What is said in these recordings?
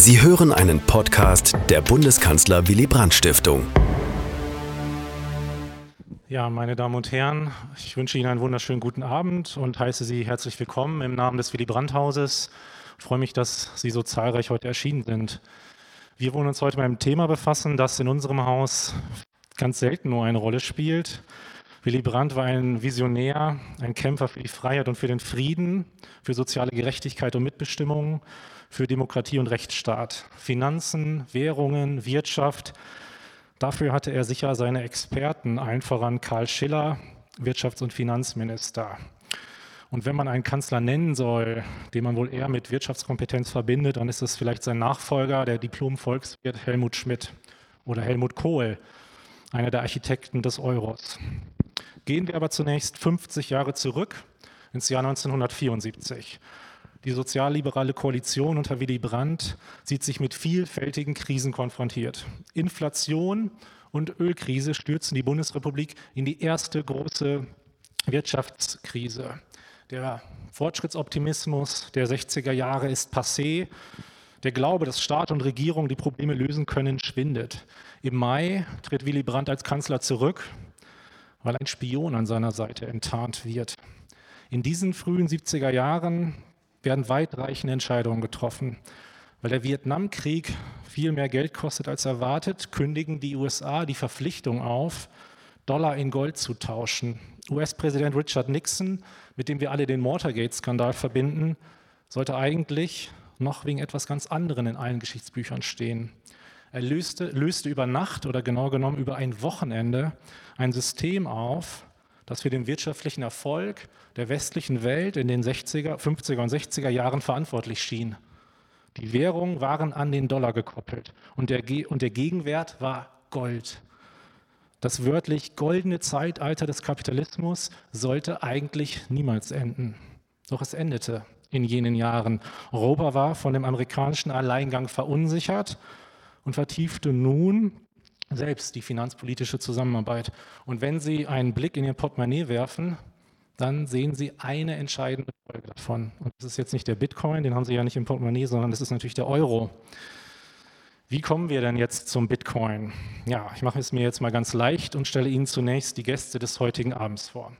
Sie hören einen Podcast der Bundeskanzler Willy Brandt Stiftung. Ja, meine Damen und Herren, ich wünsche Ihnen einen wunderschönen guten Abend und heiße Sie herzlich willkommen im Namen des Willy Brandt Hauses. Ich freue mich, dass Sie so zahlreich heute erschienen sind. Wir wollen uns heute mit einem Thema befassen, das in unserem Haus ganz selten nur eine Rolle spielt. Willy Brandt war ein Visionär, ein Kämpfer für die Freiheit und für den Frieden, für soziale Gerechtigkeit und Mitbestimmung für Demokratie und Rechtsstaat. Finanzen, Währungen, Wirtschaft. Dafür hatte er sicher seine Experten, allen voran Karl Schiller, Wirtschafts- und Finanzminister. Und wenn man einen Kanzler nennen soll, den man wohl eher mit Wirtschaftskompetenz verbindet, dann ist es vielleicht sein Nachfolger, der Diplom-Volkswirt Helmut Schmidt oder Helmut Kohl, einer der Architekten des Euros. Gehen wir aber zunächst 50 Jahre zurück ins Jahr 1974. Die sozialliberale Koalition unter Willy Brandt sieht sich mit vielfältigen Krisen konfrontiert. Inflation und Ölkrise stürzen die Bundesrepublik in die erste große Wirtschaftskrise. Der Fortschrittsoptimismus der 60er Jahre ist passé. Der Glaube, dass Staat und Regierung die Probleme lösen können, schwindet. Im Mai tritt Willy Brandt als Kanzler zurück, weil ein Spion an seiner Seite enttarnt wird. In diesen frühen 70er Jahren werden weitreichende Entscheidungen getroffen. Weil der Vietnamkrieg viel mehr Geld kostet als erwartet, kündigen die USA die Verpflichtung auf, Dollar in Gold zu tauschen. US-Präsident Richard Nixon, mit dem wir alle den Watergate-Skandal verbinden, sollte eigentlich noch wegen etwas ganz anderem in allen Geschichtsbüchern stehen. Er löste, löste über Nacht oder genau genommen über ein Wochenende ein System auf, das für den wirtschaftlichen Erfolg der westlichen Welt in den 60er, 50er und 60er Jahren verantwortlich schien. Die Währungen waren an den Dollar gekoppelt und der, und der Gegenwert war Gold. Das wörtlich goldene Zeitalter des Kapitalismus sollte eigentlich niemals enden. Doch es endete in jenen Jahren. Europa war von dem amerikanischen Alleingang verunsichert und vertiefte nun selbst die finanzpolitische Zusammenarbeit. Und wenn Sie einen Blick in Ihr Portemonnaie werfen, dann sehen Sie eine entscheidende Folge davon. Und das ist jetzt nicht der Bitcoin, den haben Sie ja nicht im Portemonnaie, sondern das ist natürlich der Euro. Wie kommen wir denn jetzt zum Bitcoin? Ja, ich mache es mir jetzt mal ganz leicht und stelle Ihnen zunächst die Gäste des heutigen Abends vor.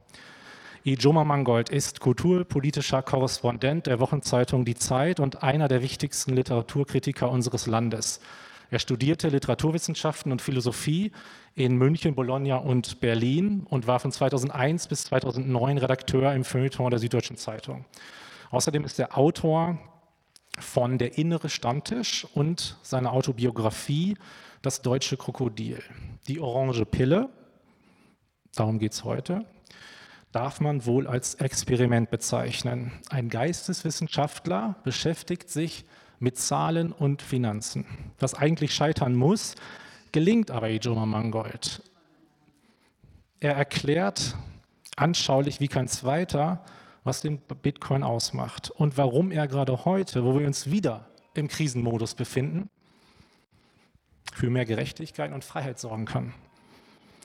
Ijoma Mangold ist kulturpolitischer Korrespondent der Wochenzeitung Die Zeit und einer der wichtigsten Literaturkritiker unseres Landes. Er studierte Literaturwissenschaften und Philosophie in München, Bologna und Berlin und war von 2001 bis 2009 Redakteur im Feuilleton der Süddeutschen Zeitung. Außerdem ist er Autor von Der innere Stammtisch und seiner Autobiografie Das deutsche Krokodil. Die orange Pille, darum geht es heute, darf man wohl als Experiment bezeichnen. Ein Geisteswissenschaftler beschäftigt sich mit Zahlen und Finanzen. Was eigentlich scheitern muss, gelingt aber Ijoma Mangold. Er erklärt anschaulich wie kein zweiter, was den Bitcoin ausmacht und warum er gerade heute, wo wir uns wieder im Krisenmodus befinden, für mehr Gerechtigkeit und Freiheit sorgen kann.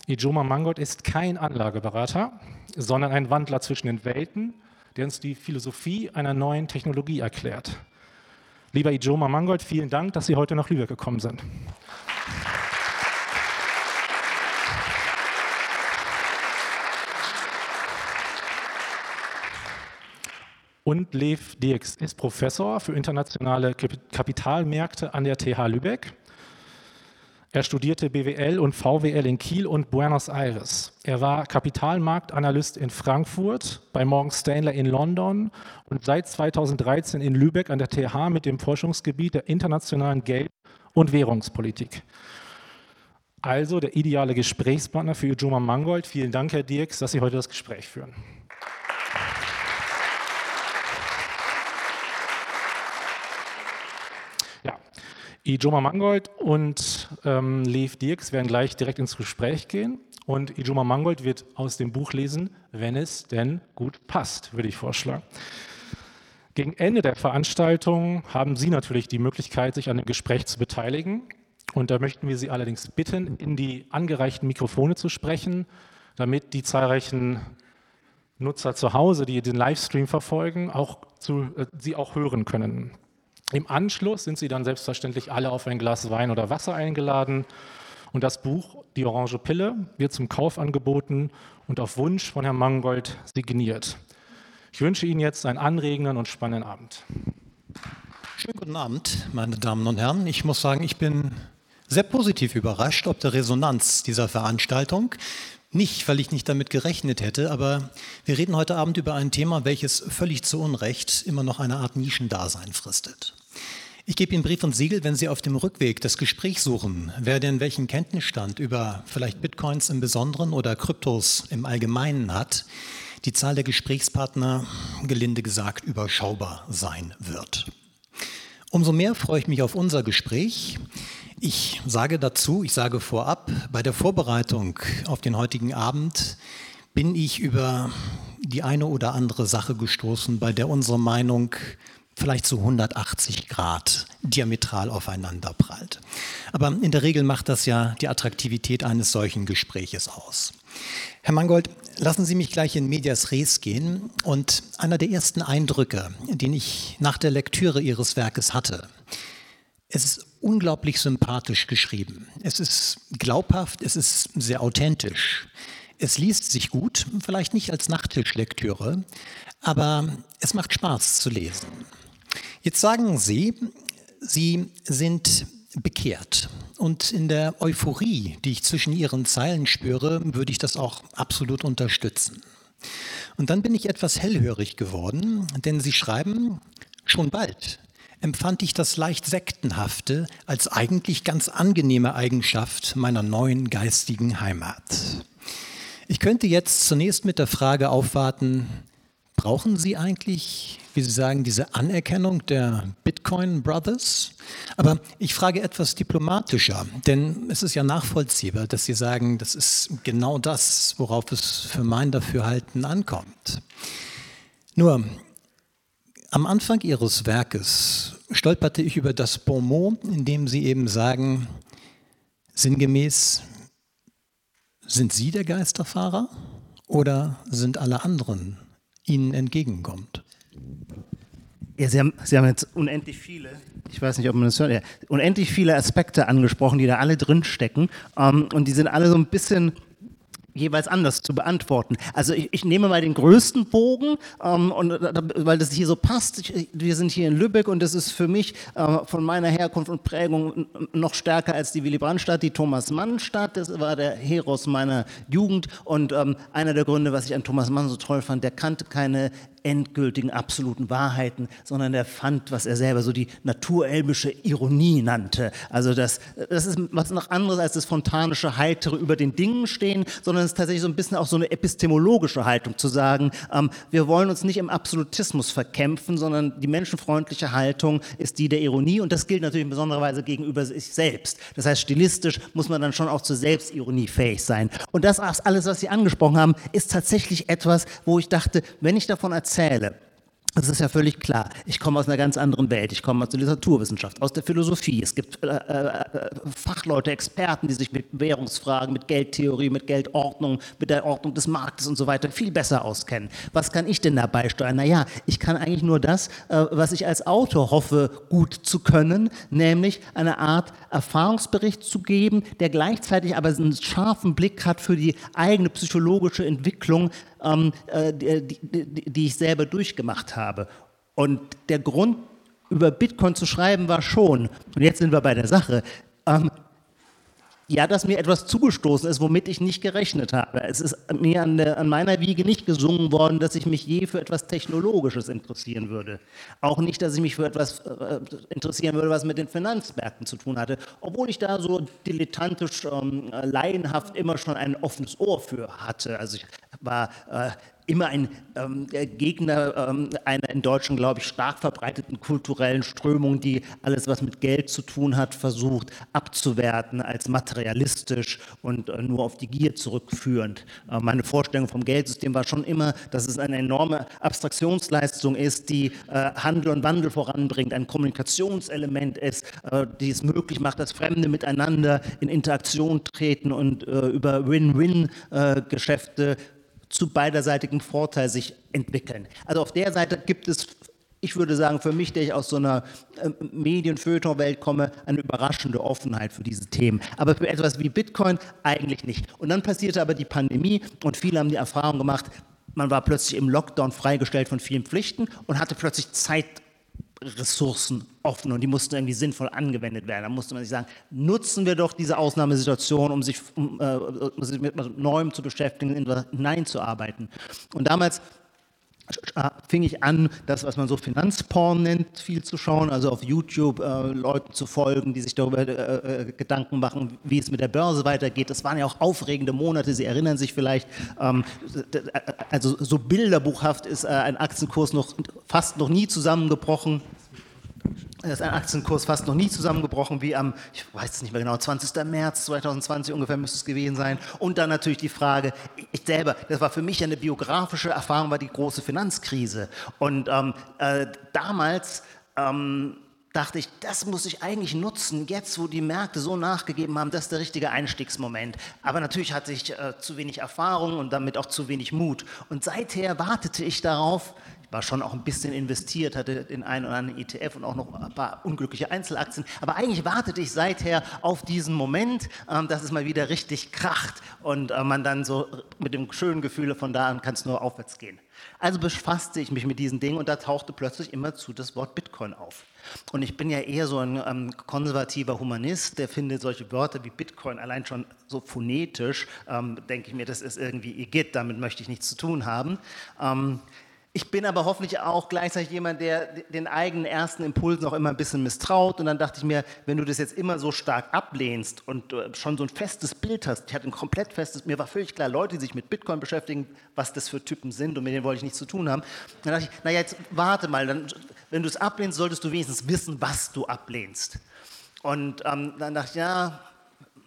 Ijoma Mangold ist kein Anlageberater, sondern ein Wandler zwischen den Welten, der uns die Philosophie einer neuen Technologie erklärt. Lieber Ijoma Mangold, vielen Dank, dass Sie heute nach Lübeck gekommen sind. Und Lev Dirks ist Professor für internationale Kapitalmärkte an der TH Lübeck er studierte BWL und VWL in Kiel und Buenos Aires. Er war Kapitalmarktanalyst in Frankfurt, bei Morgan Stanley in London und seit 2013 in Lübeck an der TH mit dem Forschungsgebiet der internationalen Geld- und Währungspolitik. Also der ideale Gesprächspartner für Juma Mangold. Vielen Dank, Herr Dirks, dass Sie heute das Gespräch führen. Ijoma Mangold und ähm, Lev Dirks werden gleich direkt ins Gespräch gehen. Und Ijoma Mangold wird aus dem Buch lesen, wenn es denn gut passt, würde ich vorschlagen. Gegen Ende der Veranstaltung haben Sie natürlich die Möglichkeit, sich an dem Gespräch zu beteiligen. Und da möchten wir Sie allerdings bitten, in die angereichten Mikrofone zu sprechen, damit die zahlreichen Nutzer zu Hause, die den Livestream verfolgen, auch zu, äh, Sie auch hören können. Im Anschluss sind Sie dann selbstverständlich alle auf ein Glas Wein oder Wasser eingeladen und das Buch Die Orange Pille wird zum Kauf angeboten und auf Wunsch von Herrn Mangold signiert. Ich wünsche Ihnen jetzt einen anregenden und spannenden Abend. Schönen guten Abend, meine Damen und Herren. Ich muss sagen, ich bin sehr positiv überrascht ob der Resonanz dieser Veranstaltung. Nicht, weil ich nicht damit gerechnet hätte, aber wir reden heute Abend über ein Thema, welches völlig zu Unrecht immer noch eine Art Nischendasein fristet. Ich gebe Ihnen Brief und Siegel, wenn Sie auf dem Rückweg das Gespräch suchen, wer denn welchen Kenntnisstand über vielleicht Bitcoins im Besonderen oder Kryptos im Allgemeinen hat, die Zahl der Gesprächspartner, gelinde gesagt, überschaubar sein wird. Umso mehr freue ich mich auf unser Gespräch. Ich sage dazu, ich sage vorab, bei der Vorbereitung auf den heutigen Abend bin ich über die eine oder andere Sache gestoßen, bei der unsere Meinung vielleicht zu 180 Grad diametral aufeinander prallt. Aber in der Regel macht das ja die Attraktivität eines solchen Gespräches aus. Herr Mangold, lassen Sie mich gleich in Medias Res gehen. Und einer der ersten Eindrücke, den ich nach der Lektüre Ihres Werkes hatte, es ist unglaublich sympathisch geschrieben. Es ist glaubhaft, es ist sehr authentisch. Es liest sich gut, vielleicht nicht als Nachttischlektüre, aber es macht Spaß zu lesen. Jetzt sagen Sie, Sie sind bekehrt. Und in der Euphorie, die ich zwischen Ihren Zeilen spüre, würde ich das auch absolut unterstützen. Und dann bin ich etwas hellhörig geworden, denn Sie schreiben, schon bald empfand ich das leicht Sektenhafte als eigentlich ganz angenehme Eigenschaft meiner neuen geistigen Heimat. Ich könnte jetzt zunächst mit der Frage aufwarten, brauchen Sie eigentlich, wie Sie sagen, diese Anerkennung der Bitcoin Brothers? Aber ich frage etwas diplomatischer, denn es ist ja nachvollziehbar, dass Sie sagen, das ist genau das, worauf es für mein Dafürhalten ankommt. Nur, am Anfang Ihres Werkes stolperte ich über das Bonmot, in dem Sie eben sagen, sinngemäß, sind Sie der Geisterfahrer oder sind alle anderen Ihnen entgegenkommt? Ja, Sie haben, Sie haben jetzt unendlich viele, ich weiß nicht, ob man das hört, ja, unendlich viele Aspekte angesprochen, die da alle drinstecken. Ähm, und die sind alle so ein bisschen jeweils anders zu beantworten. Also ich, ich nehme mal den größten Bogen, ähm, und, äh, weil das hier so passt. Ich, wir sind hier in Lübeck und das ist für mich äh, von meiner Herkunft und Prägung noch stärker als die Willy Brandt-Stadt, die Thomas Mann-Stadt. Das war der Heros meiner Jugend und ähm, einer der Gründe, was ich an Thomas Mann so toll fand, der kannte keine endgültigen, absoluten Wahrheiten, sondern er fand, was er selber so die naturelbische Ironie nannte. Also das, das ist was noch anderes als das fontanische Heitere über den Dingen stehen, sondern es ist tatsächlich so ein bisschen auch so eine epistemologische Haltung zu sagen, ähm, wir wollen uns nicht im Absolutismus verkämpfen, sondern die menschenfreundliche Haltung ist die der Ironie und das gilt natürlich in besonderer Weise gegenüber sich selbst. Das heißt, stilistisch muss man dann schon auch zur Selbstironie fähig sein. Und das alles, was Sie angesprochen haben, ist tatsächlich etwas, wo ich dachte, wenn ich davon erzähle, erzähle, das ist ja völlig klar. Ich komme aus einer ganz anderen Welt. Ich komme aus der Literaturwissenschaft, aus der Philosophie. Es gibt äh, äh, Fachleute, Experten, die sich mit Währungsfragen, mit Geldtheorie, mit Geldordnung, mit der Ordnung des Marktes und so weiter viel besser auskennen. Was kann ich denn dabei steuern? Naja, ich kann eigentlich nur das, äh, was ich als Autor hoffe, gut zu können, nämlich eine Art Erfahrungsbericht zu geben, der gleichzeitig aber einen scharfen Blick hat für die eigene psychologische Entwicklung ähm, äh, die, die, die ich selber durchgemacht habe. Und der Grund, über Bitcoin zu schreiben, war schon, und jetzt sind wir bei der Sache, ähm, ja, dass mir etwas zugestoßen ist, womit ich nicht gerechnet habe. Es ist mir an, der, an, meiner Wiege nicht gesungen worden, dass ich mich je für etwas Technologisches interessieren würde. Auch nicht, dass ich mich für etwas äh, interessieren würde, was mit den Finanzmärkten zu tun hatte. Obwohl ich da so dilettantisch, ähm, laienhaft immer schon ein offenes Ohr für hatte. Also ich war äh, immer ein ähm, Gegner ähm, einer in Deutschland, glaube ich, stark verbreiteten kulturellen Strömung, die alles, was mit Geld zu tun hat, versucht abzuwerten als materialistisch und äh, nur auf die Gier zurückführend. Äh, meine Vorstellung vom Geldsystem war schon immer, dass es eine enorme Abstraktionsleistung ist, die äh, Handel und Wandel voranbringt, ein Kommunikationselement ist, äh, die es möglich macht, dass Fremde miteinander in Interaktion treten und äh, über Win-Win-Geschäfte äh, zu beiderseitigem Vorteil sich entwickeln. Also auf der Seite gibt es ich würde sagen, für mich, der ich aus so einer äh, Medien-Feuilleton-Welt komme, eine überraschende Offenheit für diese Themen. Aber für etwas wie Bitcoin eigentlich nicht. Und dann passierte aber die Pandemie und viele haben die Erfahrung gemacht, man war plötzlich im Lockdown freigestellt von vielen Pflichten und hatte plötzlich Zeitressourcen offen und die mussten irgendwie sinnvoll angewendet werden. Da musste man sich sagen, nutzen wir doch diese Ausnahmesituation, um sich, um, äh, um sich mit Neuem zu beschäftigen, hineinzuarbeiten. Und damals fing ich an, das, was man so Finanzporn nennt, viel zu schauen, also auf YouTube äh, Leuten zu folgen, die sich darüber äh, äh Gedanken machen, wie es mit der Börse weitergeht. Das waren ja auch aufregende Monate, Sie erinnern sich vielleicht, ähm, also so bilderbuchhaft ist äh, ein Aktienkurs noch fast noch nie zusammengebrochen ist ein Aktienkurs fast noch nie zusammengebrochen, wie am, ich weiß es nicht mehr genau, 20. März 2020 ungefähr müsste es gewesen sein. Und dann natürlich die Frage, ich selber, das war für mich eine biografische Erfahrung, war die große Finanzkrise. Und ähm, äh, damals ähm, dachte ich, das muss ich eigentlich nutzen, jetzt wo die Märkte so nachgegeben haben, das ist der richtige Einstiegsmoment. Aber natürlich hatte ich äh, zu wenig Erfahrung und damit auch zu wenig Mut. Und seither wartete ich darauf, war schon auch ein bisschen investiert, hatte den einen oder anderen ETF und auch noch ein paar unglückliche Einzelaktien. Aber eigentlich wartete ich seither auf diesen Moment, ähm, dass es mal wieder richtig kracht und äh, man dann so mit dem schönen Gefühl von da an kann es nur aufwärts gehen. Also befasste ich mich mit diesen Dingen und da tauchte plötzlich immer zu das Wort Bitcoin auf. Und ich bin ja eher so ein ähm, konservativer Humanist, der findet solche Wörter wie Bitcoin allein schon so phonetisch, ähm, denke ich mir, das ist irgendwie Igitt, damit möchte ich nichts zu tun haben. Ähm, ich bin aber hoffentlich auch gleichzeitig jemand, der den eigenen ersten Impulsen auch immer ein bisschen misstraut. Und dann dachte ich mir, wenn du das jetzt immer so stark ablehnst und schon so ein festes Bild hast, ich hatte ein komplett festes, mir war völlig klar, Leute, die sich mit Bitcoin beschäftigen, was das für Typen sind und mit denen wollte ich nichts zu tun haben. Dann dachte ich, naja, jetzt warte mal, dann, wenn du es ablehnst, solltest du wenigstens wissen, was du ablehnst. Und ähm, dann dachte ich, ja,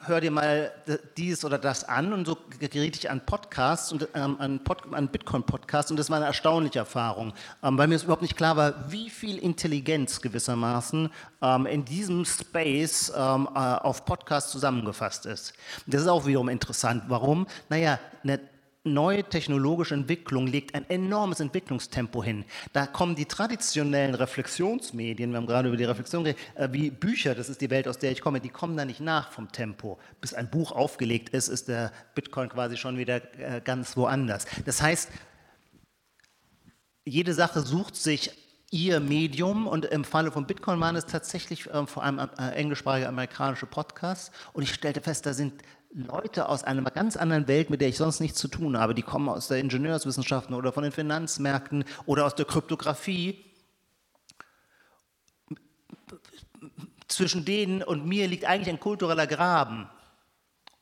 hör dir mal dies oder das an und so geriet ich an Podcasts und ähm, an, Pod, an Bitcoin-Podcasts und das war eine erstaunliche Erfahrung, ähm, weil mir überhaupt nicht klar war, wie viel Intelligenz gewissermaßen ähm, in diesem Space ähm, äh, auf Podcasts zusammengefasst ist. Das ist auch wiederum interessant. Warum? Naja, eine neue technologische Entwicklung legt ein enormes Entwicklungstempo hin. Da kommen die traditionellen Reflexionsmedien, wir haben gerade über die Reflexion geredet, äh, wie Bücher, das ist die Welt, aus der ich komme, die kommen da nicht nach vom Tempo. Bis ein Buch aufgelegt ist, ist der Bitcoin quasi schon wieder äh, ganz woanders. Das heißt, jede Sache sucht sich ihr Medium und im Falle von Bitcoin waren es tatsächlich äh, vor allem äh, englischsprachige amerikanische Podcasts und ich stellte fest, da sind Leute aus einer ganz anderen Welt, mit der ich sonst nichts zu tun habe, die kommen aus der Ingenieurswissenschaften oder von den Finanzmärkten oder aus der Kryptographie. Zwischen denen und mir liegt eigentlich ein kultureller Graben.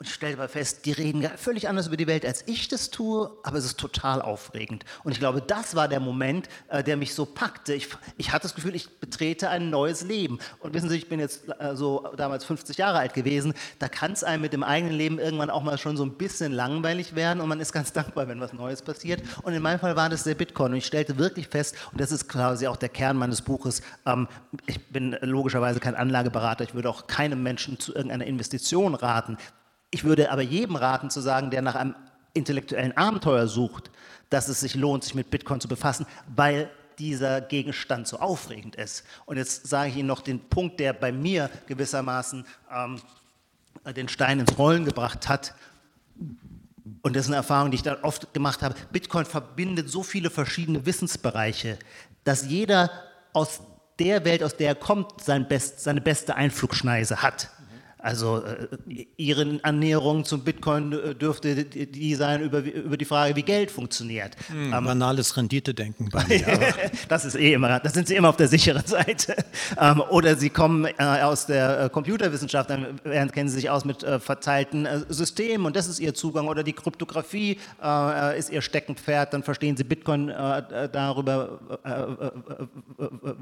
Und ich stelle aber fest, die reden völlig anders über die Welt, als ich das tue, aber es ist total aufregend. Und ich glaube, das war der Moment, äh, der mich so packte. Ich, ich hatte das Gefühl, ich betrete ein neues Leben. Und wissen Sie, ich bin jetzt äh, so damals 50 Jahre alt gewesen, da kann es einem mit dem eigenen Leben irgendwann auch mal schon so ein bisschen langweilig werden und man ist ganz dankbar, wenn was Neues passiert. Und in meinem Fall war das der Bitcoin. Und ich stellte wirklich fest, und das ist quasi auch der Kern meines Buches, ähm, ich bin logischerweise kein Anlageberater, ich würde auch keinem Menschen zu irgendeiner Investition raten. Ich würde aber jedem raten zu sagen, der nach einem intellektuellen Abenteuer sucht, dass es sich lohnt, sich mit Bitcoin zu befassen, weil dieser Gegenstand so aufregend ist. Und jetzt sage ich Ihnen noch den Punkt, der bei mir gewissermaßen ähm, den Stein ins Rollen gebracht hat. Und das ist eine Erfahrung, die ich da oft gemacht habe. Bitcoin verbindet so viele verschiedene Wissensbereiche, dass jeder aus der Welt, aus der er kommt, sein Best, seine beste Einflugschneise hat. Also äh, Ihre Annäherung zum Bitcoin äh, dürfte die sein über, über die Frage, wie Geld funktioniert. Hm, ähm, banales Rendite-Denken bei mir. das ist eh immer, da sind Sie immer auf der sicheren Seite. Ähm, oder Sie kommen äh, aus der äh, Computerwissenschaft, dann kennen Sie sich aus mit äh, verteilten äh, Systemen und das ist Ihr Zugang. Oder die Kryptographie ist Ihr Steckenpferd, dann verstehen Sie Bitcoin darüber,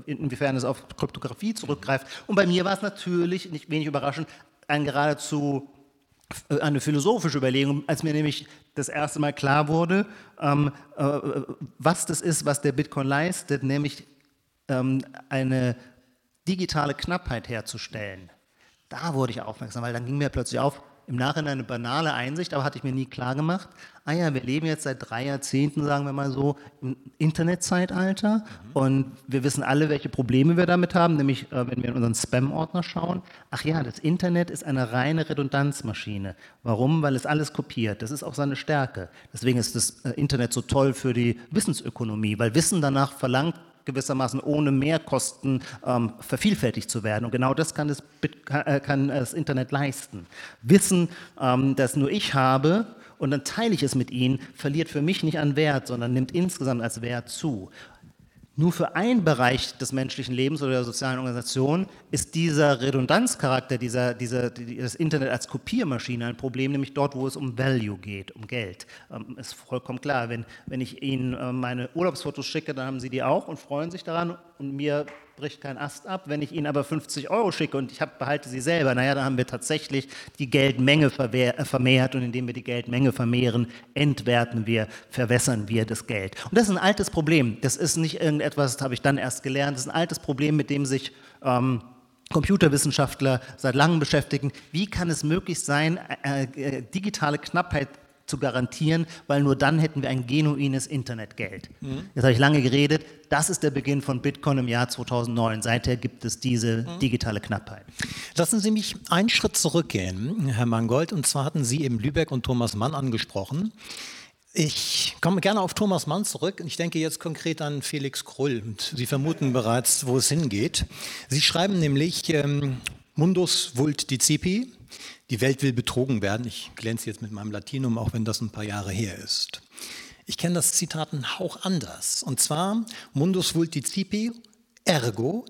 inwiefern es auf Kryptographie zurückgreift. Und bei mir war es natürlich, nicht wenig überraschend, ein geradezu äh, eine philosophische Überlegung, als mir nämlich das erste Mal klar wurde, ähm, äh, was das ist, was der Bitcoin leistet, nämlich ähm, eine digitale Knappheit herzustellen. Da wurde ich aufmerksam, weil dann ging mir plötzlich auf, im Nachhinein eine banale Einsicht, aber hatte ich mir nie klar gemacht. Ah ja, wir leben jetzt seit drei Jahrzehnten, sagen wir mal so, im Internetzeitalter mhm. und wir wissen alle, welche Probleme wir damit haben, nämlich äh, wenn wir in unseren Spam-Ordner schauen. Ach ja, das Internet ist eine reine Redundanzmaschine. Warum? Weil es alles kopiert. Das ist auch seine Stärke. Deswegen ist das äh, Internet so toll für die Wissensökonomie, weil Wissen danach verlangt, gewissermaßen ohne Mehrkosten ähm, vervielfältigt zu werden. Und genau das kann das, äh, kann das Internet leisten. Wissen, ähm, das nur ich habe, und dann teile ich es mit Ihnen, verliert für mich nicht an Wert, sondern nimmt insgesamt als Wert zu. Nur für einen Bereich des menschlichen Lebens oder der sozialen Organisation ist dieser Redundanzcharakter, dieser, dieser, das Internet als Kopiermaschine ein Problem, nämlich dort, wo es um Value geht, um Geld. Ähm, ist vollkommen klar, wenn, wenn ich Ihnen äh, meine Urlaubsfotos schicke, dann haben Sie die auch und freuen sich daran und mir bricht kein Ast ab. Wenn ich Ihnen aber 50 Euro schicke und ich hab, behalte sie selber, naja, dann haben wir tatsächlich die Geldmenge äh, vermehrt und indem wir die Geldmenge vermehren, entwerten wir, verwässern wir das Geld. Und das ist ein altes Problem. Das ist nicht irgendetwas, das habe ich dann erst gelernt, das ist ein altes Problem, mit dem sich ähm, Computerwissenschaftler seit langem beschäftigen. Wie kann es möglich sein, äh, äh, digitale Knappheit zu garantieren, weil nur dann hätten wir ein genuines Internetgeld. Mhm. Jetzt habe ich lange geredet. Das ist der Beginn von Bitcoin im Jahr 2009. Seither gibt es diese mhm. digitale Knappheit. Lassen Sie mich einen Schritt zurückgehen, Herr Mangold. Und zwar hatten Sie eben Lübeck und Thomas Mann angesprochen. Ich komme gerne auf Thomas Mann zurück. Ich denke jetzt konkret an Felix Krull. Und Sie vermuten bereits, wo es hingeht. Sie schreiben nämlich ähm, Mundus vult dicipi, die Welt will betrogen werden. Ich glänze jetzt mit meinem Latinum, auch wenn das ein paar Jahre her ist. Ich kenne das Zitat einen Hauch anders. Und zwar mundus vult dicipi, ergo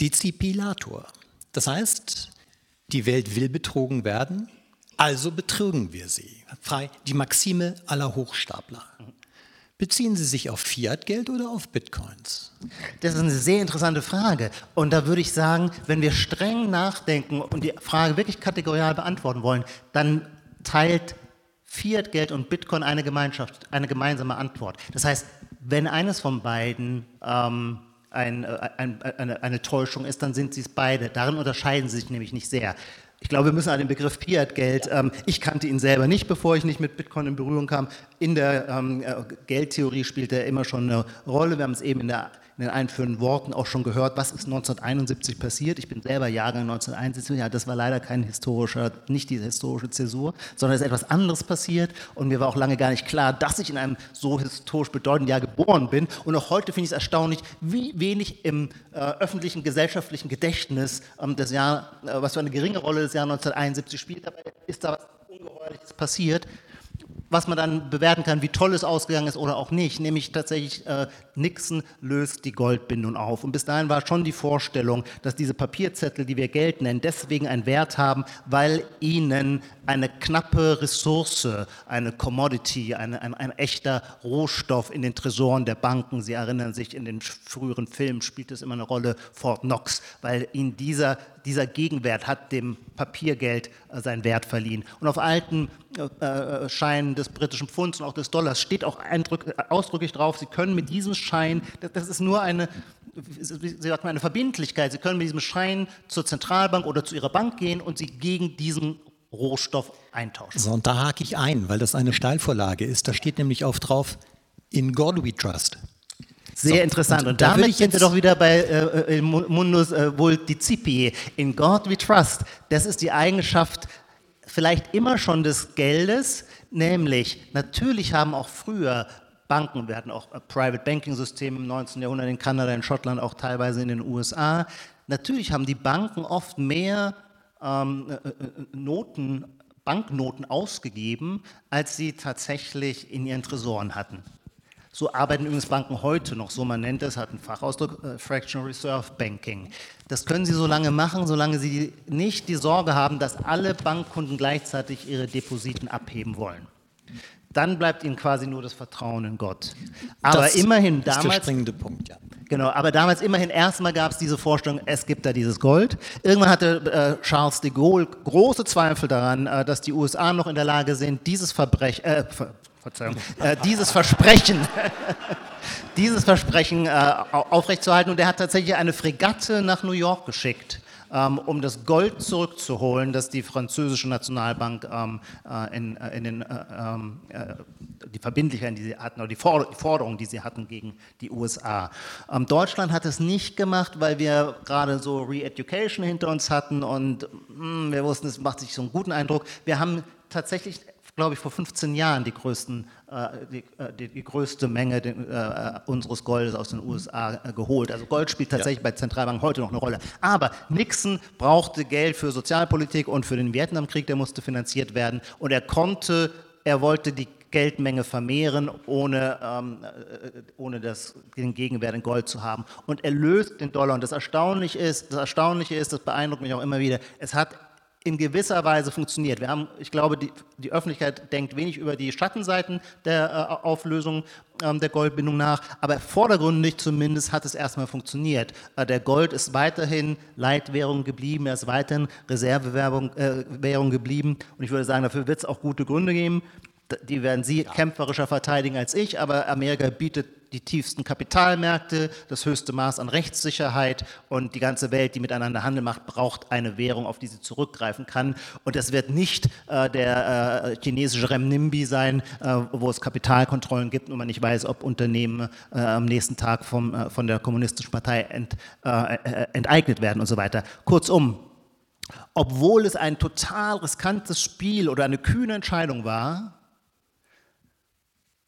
discipilator. Das heißt, die Welt will betrogen werden, also betrügen wir sie. Frei die Maxime aller Hochstapler. Beziehen Sie sich auf Fiat-Geld oder auf Bitcoins? Das ist eine sehr interessante Frage. Und da würde ich sagen, wenn wir streng nachdenken und die Frage wirklich kategorial beantworten wollen, dann teilt Fiat-Geld und Bitcoin eine Gemeinschaft, eine gemeinsame Antwort. Das heißt, wenn eines von beiden ähm, ein, äh, ein, eine, eine Täuschung ist, dann sind sie es beide. Darin unterscheiden sie sich nämlich nicht sehr. Ich glaube, wir müssen an den Begriff Fiat-Geld, ähm, ich kannte ihn selber nicht, bevor ich nicht mit Bitcoin in Berührung kam. In der ähm, äh, Geldtheorie spielt er immer schon eine Rolle. Wir haben es eben in der in den einführenden Worten auch schon gehört, was ist 1971 passiert. Ich bin selber Jahrgang 1971, ja, das war leider kein historischer, nicht diese historische Zäsur, sondern es ist etwas anderes passiert und mir war auch lange gar nicht klar, dass ich in einem so historisch bedeutenden Jahr geboren bin. Und auch heute finde ich es erstaunlich, wie wenig im äh, öffentlichen gesellschaftlichen Gedächtnis ähm, das Jahr, äh, was für eine geringe Rolle das Jahr 1971 spielt. Dabei ist da was Ungeheuerliches passiert was man dann bewerten kann, wie toll es ausgegangen ist oder auch nicht, nämlich tatsächlich äh, Nixon löst die Goldbindung auf. Und bis dahin war schon die Vorstellung, dass diese Papierzettel, die wir Geld nennen, deswegen einen Wert haben, weil ihnen eine knappe Ressource, eine Commodity, eine, ein, ein echter Rohstoff in den Tresoren der Banken, Sie erinnern sich, in den früheren Filmen spielt es immer eine Rolle, Fort Knox, weil ihnen dieser, dieser Gegenwert hat dem Papiergeld äh, seinen Wert verliehen. Und auf alten äh, äh Scheinen des britischen Pfunds und auch des Dollars steht auch eindrück, ausdrücklich drauf, Sie können mit diesem Schein, das, das ist nur eine, Sie sagt mal, eine Verbindlichkeit. Sie können mit diesem Schein zur Zentralbank oder zu Ihrer Bank gehen und Sie gegen diesen Rohstoff eintauschen. So, und da hake ich ein, weil das eine Steilvorlage ist. Da steht nämlich auf drauf, in God we trust. Sehr so, interessant. Und, und da damit sind wir doch wieder bei äh, äh Mundus äh, Vulticipi. In God we trust. Das ist die Eigenschaft vielleicht immer schon des Geldes, nämlich natürlich haben auch früher Banken, wir hatten auch Private Banking Systeme im 19. Jahrhundert in Kanada, in Schottland, auch teilweise in den USA. Natürlich haben die Banken oft mehr ähm, äh, äh, Noten, Banknoten ausgegeben, als sie tatsächlich in ihren Tresoren hatten. So arbeiten übrigens Banken heute noch, so man nennt es, hat einen Fachausdruck, äh, Fractional Reserve Banking. Das können sie so lange machen, solange sie nicht die Sorge haben, dass alle Bankkunden gleichzeitig ihre Depositen abheben wollen dann bleibt ihnen quasi nur das Vertrauen in Gott. Aber das immerhin damals. Ist der springende Punkt, ja. Genau, aber damals immerhin erstmal gab es diese Vorstellung, es gibt da dieses Gold. Irgendwann hatte äh, Charles de Gaulle große Zweifel daran, äh, dass die USA noch in der Lage sind, dieses Verbrechen, äh, Ver Verzeihung, äh, dieses Versprechen, dieses Versprechen äh, aufrechtzuerhalten. Und er hat tatsächlich eine Fregatte nach New York geschickt ähm, um das Gold zurückzuholen, das die französische Nationalbank ähm, äh, in, äh, in den, äh, ähm, äh, die Verbindlichkeiten, die sie hatten, oder die Forderungen, die sie hatten gegen die USA. Ähm, Deutschland hat es nicht gemacht, weil wir gerade so Re-Education hinter uns hatten und mh, hm, wir wussten, es macht sich so einen guten Eindruck. Wir haben tatsächlich glaube ich, vor 15 Jahren die, größten, äh, die, äh, die, die, größte Menge den, äh, unseres Goldes aus den USA geholt. Also Gold spielt tatsächlich ja. bei Zentralbanken heute noch eine Rolle. Aber Nixon brauchte Geld für Sozialpolitik und für den Vietnamkrieg, der musste finanziert werden. Und er konnte, er wollte die Geldmenge vermehren, ohne, ähm, äh, ohne das, den Gegenwert in Gold zu haben. Und er löst den Dollar. Und das Erstaunliche ist, das Erstaunliche ist, das beeindruckt mich auch immer wieder, es hat in gewisser Weise funktioniert. Wir haben, ich glaube, die, die Öffentlichkeit denkt wenig über die Schattenseiten der äh, Auflösung ähm, der Goldbindung nach, aber vordergründig zumindest hat es erstmal funktioniert. Äh, der Gold ist weiterhin Leitwährung geblieben, er ist weiterhin Reservewährung äh, geblieben und ich würde sagen, dafür wird es auch gute Gründe geben. Die werden Sie ja. kämpferischer verteidigen als ich, aber Amerika bietet die tiefsten Kapitalmärkte, das höchste Maß an Rechtssicherheit und die ganze Welt, die miteinander Handel macht, braucht eine Währung, auf die sie zurückgreifen kann. Und das wird nicht äh, der äh, chinesische Renminbi sein, äh, wo es Kapitalkontrollen gibt und man nicht weiß, ob Unternehmen äh, am nächsten Tag vom, äh, von der kommunistischen Partei ent, äh, enteignet werden und so weiter. Kurzum, obwohl es ein total riskantes Spiel oder eine kühne Entscheidung war,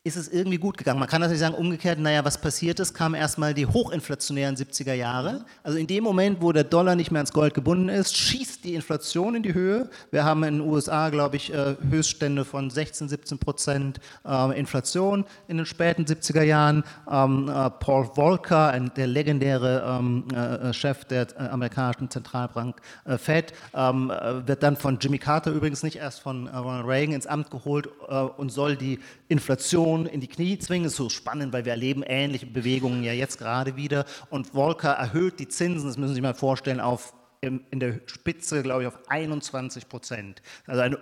ist es irgendwie gut gegangen. Man kann natürlich sagen, umgekehrt, naja, was passiert ist, kamen erstmal die hochinflationären 70er Jahre. Also in dem Moment, wo der Dollar nicht mehr ans Gold gebunden ist, schießt die Inflation in die Höhe. Wir haben in den USA, glaube ich, äh, Höchststände von 16, 17 Prozent äh, Inflation in den späten 70er Jahren. Ähm, äh, Paul Volcker, der legendäre ähm, Chef der amerikanischen Zentralbank Fed, ähm, wird dann von Jimmy Carter übrigens nicht erst von Ronald Reagan ins Amt geholt und soll die Inflation in die Knie zwingen. Das ist so spannend, weil wir erleben ähnliche Bewegungen ja jetzt gerade wieder. Und Volcker erhöht die Zinsen, das müssen Sie sich mal vorstellen, auf in der Spitze, glaube ich, auf 21 Prozent. Also eine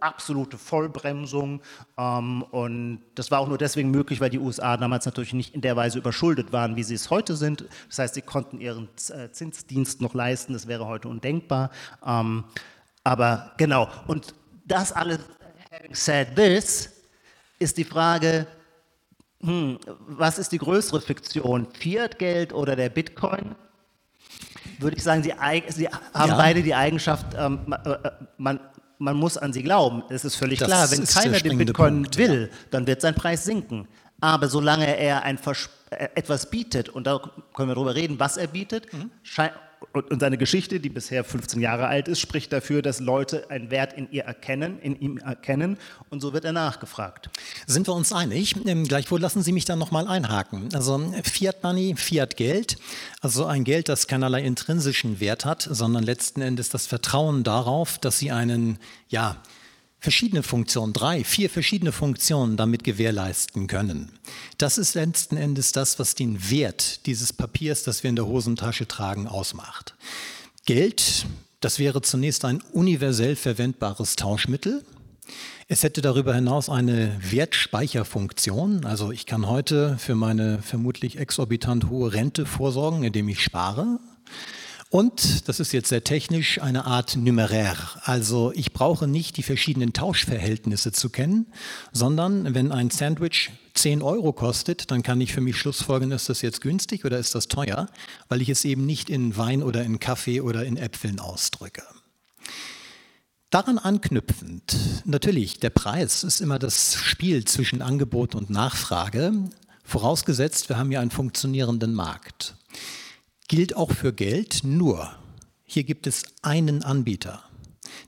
absolute Vollbremsung. Ähm, und das war auch nur deswegen möglich, weil die USA damals natürlich nicht in der Weise überschuldet waren, wie sie es heute sind. Das heißt, sie konnten ihren äh, Zinsdienst noch leisten. Das wäre heute undenkbar. Ähm, aber genau. Und das alles, having said this, ist die Frage, hm, was ist die größere Fiktion, Fiat-Geld oder der Bitcoin? Würde ich sagen, sie, sie haben ja. beide die Eigenschaft, ähm, äh, äh, man, man muss an sie glauben. Es ist völlig das klar, wenn keiner den Bitcoin Punkt, will, ja. dann wird sein Preis sinken. Aber solange er ein Vers äh, etwas bietet, und da können wir darüber reden, was er bietet, mhm und seine Geschichte, die bisher 15 Jahre alt ist, spricht dafür, dass Leute einen Wert in ihr erkennen, in ihm erkennen und so wird er nachgefragt. Sind wir uns einig? Ähm, gleichwohl lassen Sie mich da nochmal einhaken. Also Fiat Money, Fiat Geld, also ein Geld, das keinerlei intrinsischen Wert hat, sondern letzten Endes das Vertrauen darauf, dass Sie einen, ja, verschiedene Funktionen, drei, vier verschiedene Funktionen damit gewährleisten können. Das ist letzten Endes das, was den Wert dieses Papiers, das wir in der Hosentasche tragen, ausmacht. Geld, das wäre zunächst ein universell verwendbares Tauschmittel. Es hätte darüber hinaus eine Wertspeicherfunktion. Also ich kann heute für meine vermutlich exorbitant hohe Rente vorsorgen, indem ich spare. Und, das ist jetzt sehr technisch, eine Art Numeräre. Also ich brauche nicht die verschiedenen Tauschverhältnisse zu kennen, sondern wenn ein Sandwich 10 Euro kostet, dann kann ich für mich schlussfolgern, ist das jetzt günstig oder ist das teuer, weil ich es eben nicht in Wein oder in Kaffee oder in Äpfeln ausdrücke. Daran anknüpfend, natürlich, der Preis ist immer das Spiel zwischen Angebot und Nachfrage, vorausgesetzt, wir haben ja einen funktionierenden Markt gilt auch für Geld, nur hier gibt es einen Anbieter.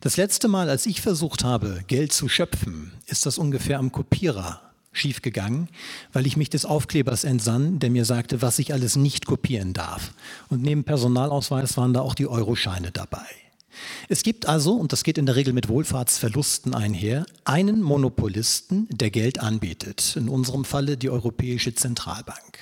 Das letzte Mal, als ich versucht habe, Geld zu schöpfen, ist das ungefähr am Kopierer schiefgegangen, weil ich mich des Aufklebers entsann, der mir sagte, was ich alles nicht kopieren darf. Und neben Personalausweis waren da auch die Euroscheine dabei. Es gibt also, und das geht in der Regel mit Wohlfahrtsverlusten einher, einen Monopolisten, der Geld anbietet, in unserem Falle die Europäische Zentralbank.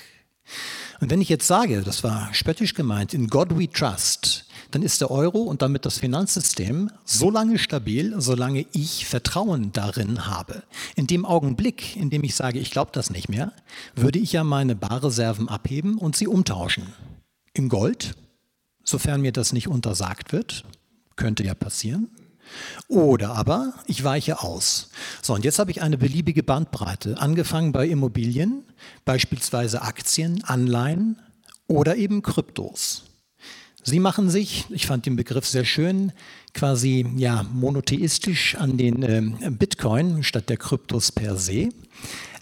Und wenn ich jetzt sage, das war spöttisch gemeint, in God we trust, dann ist der Euro und damit das Finanzsystem so lange stabil, solange ich Vertrauen darin habe. In dem Augenblick, in dem ich sage, ich glaube das nicht mehr, würde ich ja meine Barreserven abheben und sie umtauschen. In Gold sofern mir das nicht untersagt wird. Könnte ja passieren. Oder aber ich weiche aus. So, und jetzt habe ich eine beliebige Bandbreite, angefangen bei Immobilien, beispielsweise Aktien, Anleihen oder eben Kryptos. Sie machen sich, ich fand den Begriff sehr schön, quasi ja monotheistisch an den äh, Bitcoin statt der Kryptos per se.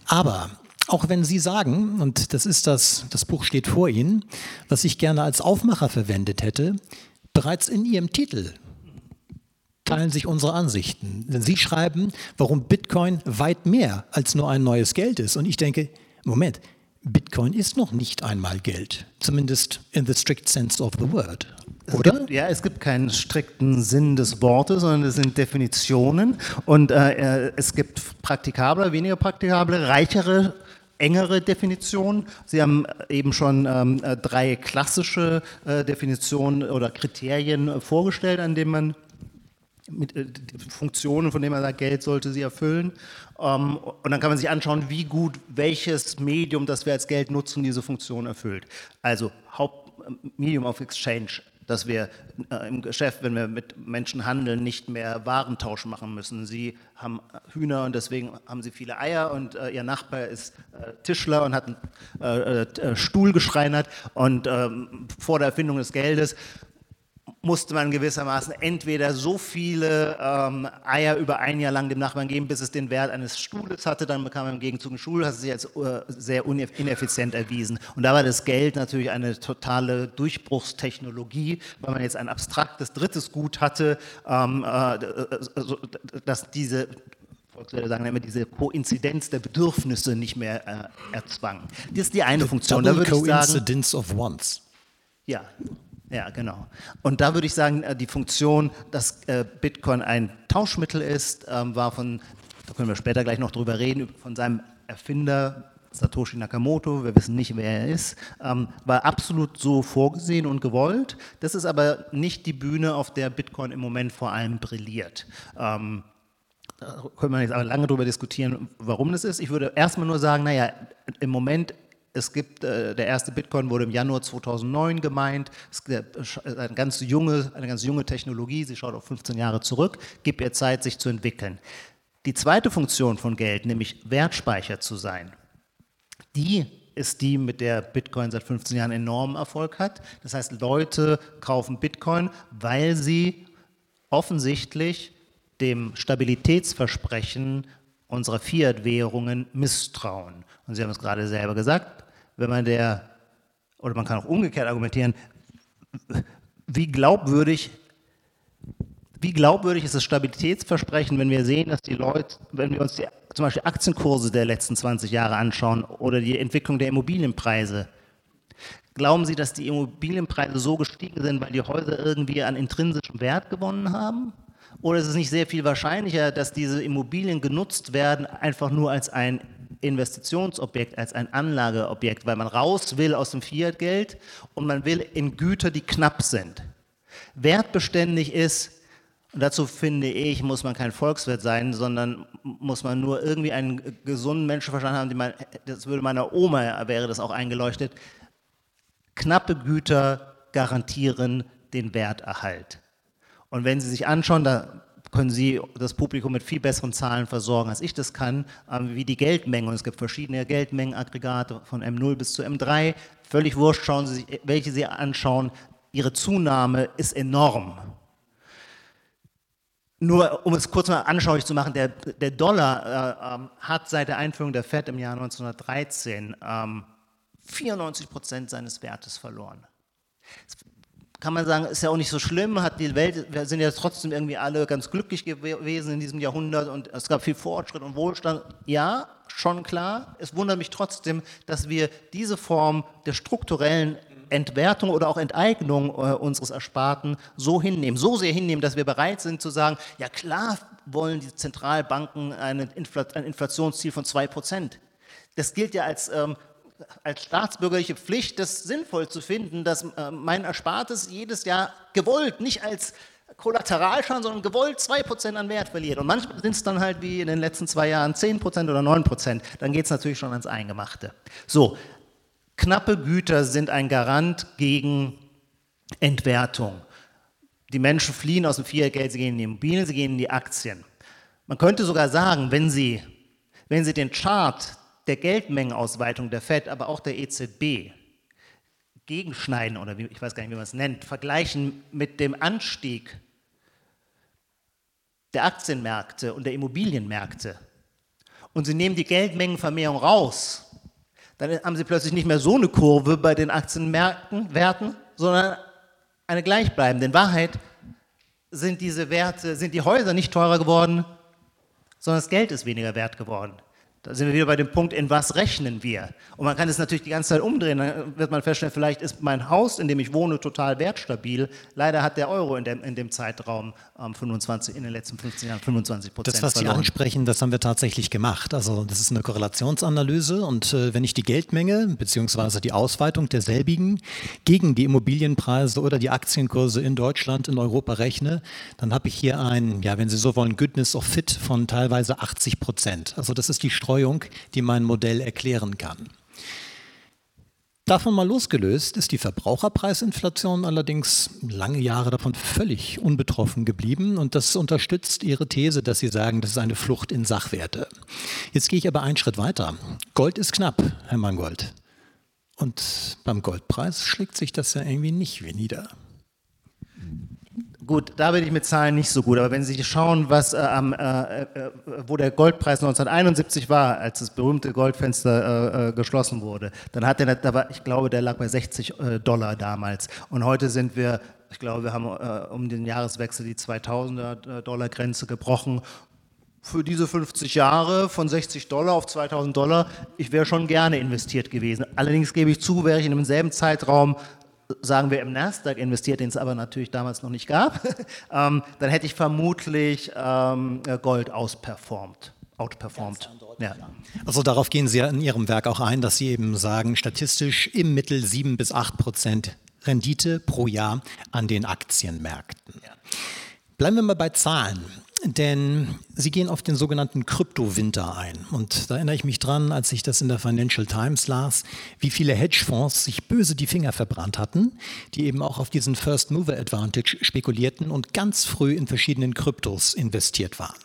Aber auch wenn Sie sagen, und das ist das, das Buch steht vor Ihnen, was ich gerne als Aufmacher verwendet hätte, bereits in Ihrem Titel teilen sich unsere Ansichten. Denn Sie schreiben, warum Bitcoin weit mehr als nur ein neues Geld ist. Und ich denke, Moment, Bitcoin ist noch nicht einmal Geld, zumindest in the strict sense of the word. Oder? Es gibt, ja, es gibt keinen strikten Sinn des Wortes, sondern es sind Definitionen und äh, äh es gibt praktikable, weniger praktikable, reichere engere Definitionen. Sie haben eben schon ähm, äh, drei klassische äh, Definitionen oder Kriterien äh, vorgestellt, an denen man mit äh, Funktionen, von denen man sagt, Geld sollte sie erfüllen. Ähm, und dann kann man sich anschauen, wie gut welches Medium, das wir als Geld nutzen, diese Funktion erfüllt. Also Hauptmedium of Exchange, dass wir äh, im Geschäft, wenn wir mit Menschen handeln, nicht mehr Warentausch machen müssen. Sie haben Hühner und deswegen haben sie viele Eier und äh, ihr Nachbar ist äh, Tischler und hat einen äh, äh, Stuhl geschreinert und ähm, vor der Erfindung des Geldes musste man gewissermaßen entweder so viele ähm, Eier über ein Jahr lang dem Nachbarn geben, bis es den Wert eines Stuhles hatte, dann bekam man im Gegenzug einen Stuhl, hat sich als äh, sehr ineffizient erwiesen. Und da war das Geld natürlich eine totale Durchbruchstechnologie, weil man jetzt ein abstraktes drittes Gut hatte, ähm, äh, dass diese Volkswirte sagen immer, diese Koinzidenz der Bedürfnisse nicht mehr äh, erzwang. Das ist die eine Funktion. Double Da würde ich sagen, coincidence of wants. ja, ja, genau. Und da würde ich sagen, äh, die Funktion, dass äh, Bitcoin ein Tauschmittel ist, ähm, war von, da können wir später gleich noch drüber reden, von seinem Erfinder Satoshi Nakamoto, wir wissen nicht, wer er ist, ähm, war absolut so vorgesehen und gewollt. Das ist aber nicht die Bühne, auf der Bitcoin im Moment vor allem brilliert. Ähm, da können wir jetzt aber lange darüber diskutieren, warum das ist. Ich würde erstmal nur sagen, naja, im Moment es gibt, äh, der erste Bitcoin wurde im Januar 2009 gemeint. Es ist eine ganz, junge, eine ganz junge Technologie, sie schaut auf 15 Jahre zurück, gibt ihr Zeit, sich zu entwickeln. Die zweite Funktion von Geld, nämlich Wertspeicher zu sein, die ist die, mit der Bitcoin seit 15 Jahren enormen Erfolg hat. Das heißt, Leute kaufen Bitcoin, weil sie offensichtlich dem Stabilitätsversprechen unserer Fiat-Währungen misstrauen. Und Sie haben es gerade selber gesagt, wenn man der, oder man kann auch umgekehrt argumentieren, wie glaubwürdig, wie glaubwürdig ist das Stabilitätsversprechen, wenn wir sehen, dass die Leute, wenn wir uns die, zum Beispiel Aktienkurse der letzten 20 Jahre anschauen oder die Entwicklung der Immobilienpreise, Glauben Sie, dass die Immobilienpreise so gestiegen sind, weil die Häuser irgendwie an intrinsischem Wert gewonnen haben? Oder ist es nicht sehr viel wahrscheinlicher, dass diese Immobilien genutzt werden, einfach nur als ein Investitionsobjekt, als ein Anlageobjekt, weil man raus will aus dem Fiat-Geld und man will in Güter, die knapp sind. Wertbeständig ist, und dazu finde ich, muss man kein Volkswirt sein, sondern muss man nur irgendwie einen gesunden Menschenverstand haben, man, das würde meiner Oma, wäre das auch eingeleuchtet, knappe Güter garantieren den Werterhalt. Und wenn Sie sich anschauen, da können Sie das Publikum mit viel besseren Zahlen versorgen, als ich das kann, ähm, wie die Geldmenge. Und es gibt verschiedene Geldmengenaggregate von M0 bis zu M3. Völlig wurscht, schauen Sie sich, welche Sie anschauen. Ihre Zunahme ist enorm. Nur um es kurz mal anschaulich zu machen, der, der Dollar äh, ähm, hat seit der Einführung der FED im Jahr 1913 ähm, 94 Prozent seines Wertes verloren kann man sagen, ist ja auch nicht so schlimm, hat die Welt, wir sind ja trotzdem irgendwie alle ganz glücklich gewesen in diesem Jahrhundert und es gab viel Fortschritt und Wohlstand. Ja, schon klar. Es wundert mich trotzdem, dass wir diese Form der strukturellen Entwertung oder auch Enteignung äh, unseres Ersparten so hinnehmen, so sehr hinnehmen, dass wir bereit sind zu sagen, ja klar wollen die Zentralbanken eine Infl ein Inflationsziel von 2%. Das gilt ja als ähm, als staatsbürgerliche Pflicht, das sinnvoll zu finden, dass äh, mein Erspartes jedes Jahr gewollt, nicht als Kollateralschaden, sondern gewollt 2% an Wert verliert. Und manchmal sind es dann halt wie in den letzten zwei Jahren 10% oder 9%. Dann geht es natürlich schon ans Eingemachte. So, knappe Güter sind ein Garant gegen Entwertung. Die Menschen fliehen aus dem Fiat-Geld, sie gehen in die Immobilien, sie gehen in die Aktien. Man könnte sogar sagen, wenn Sie, wenn Sie den Chart der Geldmengenausweitung der FED, aber auch der EZB gegenschneiden oder wie, ich weiß gar nicht, wie man es nennt, vergleichen mit dem Anstieg der Aktienmärkte und der Immobilienmärkte und Sie nehmen die Geldmengenvermehrung raus, dann haben Sie plötzlich nicht mehr so eine Kurve bei den Aktienmärkten, Werten, sondern eine gleichbleibende. In Wahrheit sind diese Werte, sind die Häuser nicht teurer geworden, sondern das Geld ist weniger wert geworden. Da sind wir wieder bei dem Punkt, in was rechnen wir? Und man kann es natürlich die ganze Zeit umdrehen. Dann wird man feststellen, vielleicht ist mein Haus, in dem ich wohne, total wertstabil. Leider hat der Euro in dem, in dem Zeitraum ähm, 25, in den letzten 15 Jahren 25 Prozent Das, was verloren. Sie ansprechen, das haben wir tatsächlich gemacht. Also das ist eine Korrelationsanalyse. Und äh, wenn ich die Geldmenge bzw. die Ausweitung derselbigen gegen die Immobilienpreise oder die Aktienkurse in Deutschland, in Europa rechne, dann habe ich hier ein, ja, wenn Sie so wollen, Goodness of Fit von teilweise 80 Prozent. Also das ist die Strom Streuung, die mein Modell erklären kann. Davon mal losgelöst ist die Verbraucherpreisinflation allerdings lange Jahre davon völlig unbetroffen geblieben und das unterstützt Ihre These, dass Sie sagen, das ist eine Flucht in Sachwerte. Jetzt gehe ich aber einen Schritt weiter. Gold ist knapp, Herr Mangold. Und beim Goldpreis schlägt sich das ja irgendwie nicht wie nieder. Gut, da bin ich mit Zahlen nicht so gut, aber wenn Sie schauen, was, äh, äh, äh, wo der Goldpreis 1971 war, als das berühmte Goldfenster äh, äh, geschlossen wurde, dann hat der, da war, ich glaube, der lag bei 60 äh, Dollar damals. Und heute sind wir, ich glaube, wir haben um den Jahreswechsel die 2000er Dollar Grenze gebrochen für diese 50 Jahre von 60 Dollar auf 2000 Dollar, ich wäre schon gerne investiert gewesen. Allerdings gebe ich zu, wäre ich in demselben Zeitraum sagen wir im Nasdaq investiert, den es aber natürlich damals noch nicht gab, ähm, dann hätte ich vermutlich ähm, Gold ausperformt. Outperformed. Ja. Also darauf gehen Sie ja in Ihrem Werk auch ein, dass Sie eben sagen, statistisch im Mittel 7 bis 8 Prozent Rendite pro Jahr an den Aktienmärkten. Ja. Bleiben wir mal bei Zahlen. Denn Sie gehen auf den sogenannten Kryptowinter ein. Und da erinnere ich mich dran, als ich das in der Financial Times las, wie viele Hedgefonds sich böse die Finger verbrannt hatten, die eben auch auf diesen First Mover Advantage spekulierten und ganz früh in verschiedenen Kryptos investiert waren.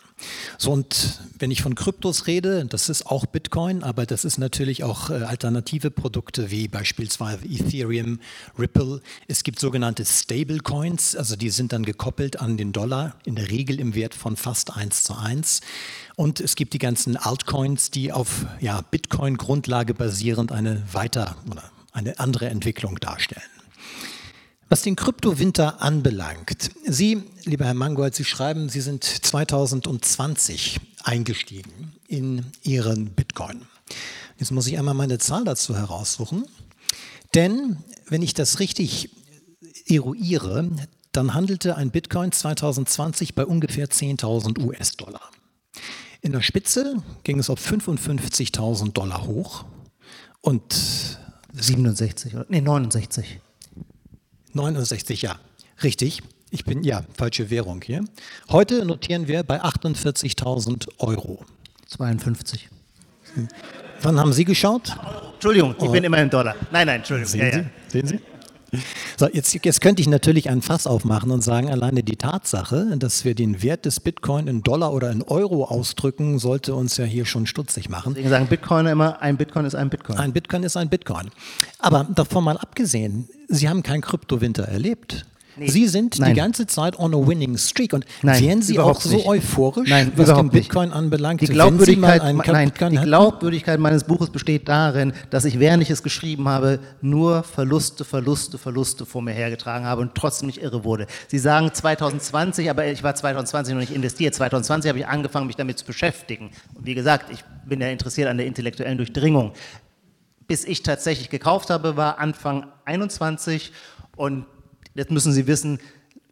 So, und wenn ich von Kryptos rede, das ist auch Bitcoin, aber das ist natürlich auch äh, alternative Produkte wie beispielsweise Ethereum, Ripple. Es gibt sogenannte Stablecoins, also die sind dann gekoppelt an den Dollar, in der Regel im Wert von fast 1 zu 1. Und es gibt die ganzen Altcoins, die auf ja, Bitcoin-Grundlage basierend eine weiter oder eine andere Entwicklung darstellen. Was den Kryptowinter anbelangt, Sie, lieber Herr Mangold, Sie schreiben, Sie sind 2020 eingestiegen in Ihren Bitcoin. Jetzt muss ich einmal meine Zahl dazu heraussuchen. Denn wenn ich das richtig eruiere, dann handelte ein Bitcoin 2020 bei ungefähr 10.000 US-Dollar. In der Spitze ging es auf 55.000 Dollar hoch und 67 oder nee 69. 69, ja, richtig. Ich bin, ja, falsche Währung hier. Heute notieren wir bei 48.000 Euro. 52. Wann haben Sie geschaut? Entschuldigung, ich oh. bin immer im Dollar. Nein, nein, Entschuldigung. Sehen, ja, Sie? Ja. Sehen Sie? So, jetzt, jetzt könnte ich natürlich ein Fass aufmachen und sagen, alleine die Tatsache, dass wir den Wert des Bitcoin in Dollar oder in Euro ausdrücken, sollte uns ja hier schon stutzig machen. Deswegen sagen Bitcoiner immer, ein Bitcoin ist ein Bitcoin. Ein Bitcoin ist ein Bitcoin. Aber davon mal abgesehen, Sie haben keinen Kryptowinter erlebt. Nee. Sie sind Nein. die ganze Zeit on a winning streak. Und Nein, wären Sie auch so nicht. euphorisch, Nein, was den Bitcoin nicht. anbelangt? Die Glaubwürdigkeit, nein, die Glaubwürdigkeit meines Buches besteht darin, dass ich, während ich es geschrieben habe, nur Verluste, Verluste, Verluste vor mir hergetragen habe und trotzdem nicht irre wurde. Sie sagen 2020, aber ich war 2020 noch nicht investiert. 2020 habe ich angefangen, mich damit zu beschäftigen. Und wie gesagt, ich bin ja interessiert an der intellektuellen Durchdringung. Bis ich tatsächlich gekauft habe, war Anfang 21 und Jetzt müssen Sie wissen,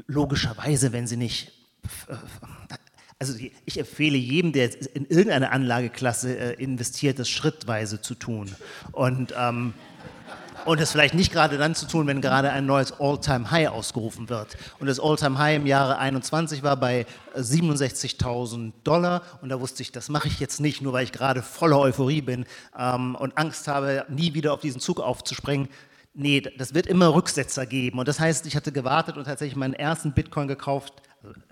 logischerweise, wenn Sie nicht also ich empfehle jedem, der in irgendeine Anlageklasse äh, investiert, das schrittweise zu tun. Und, ähm, und das vielleicht nicht gerade dann zu tun, wenn gerade ein neues All-Time-High ausgerufen wird. Und das All-Time-High im Jahre 21 war bei 67.000 Dollar. Und da wusste ich, das mache ich jetzt nicht, nur weil ich gerade voller Euphorie bin ähm, und Angst habe, nie wieder auf diesen Zug aufzuspringen Nee, das wird immer Rücksetzer geben. Und das heißt, ich hatte gewartet und tatsächlich meinen ersten Bitcoin gekauft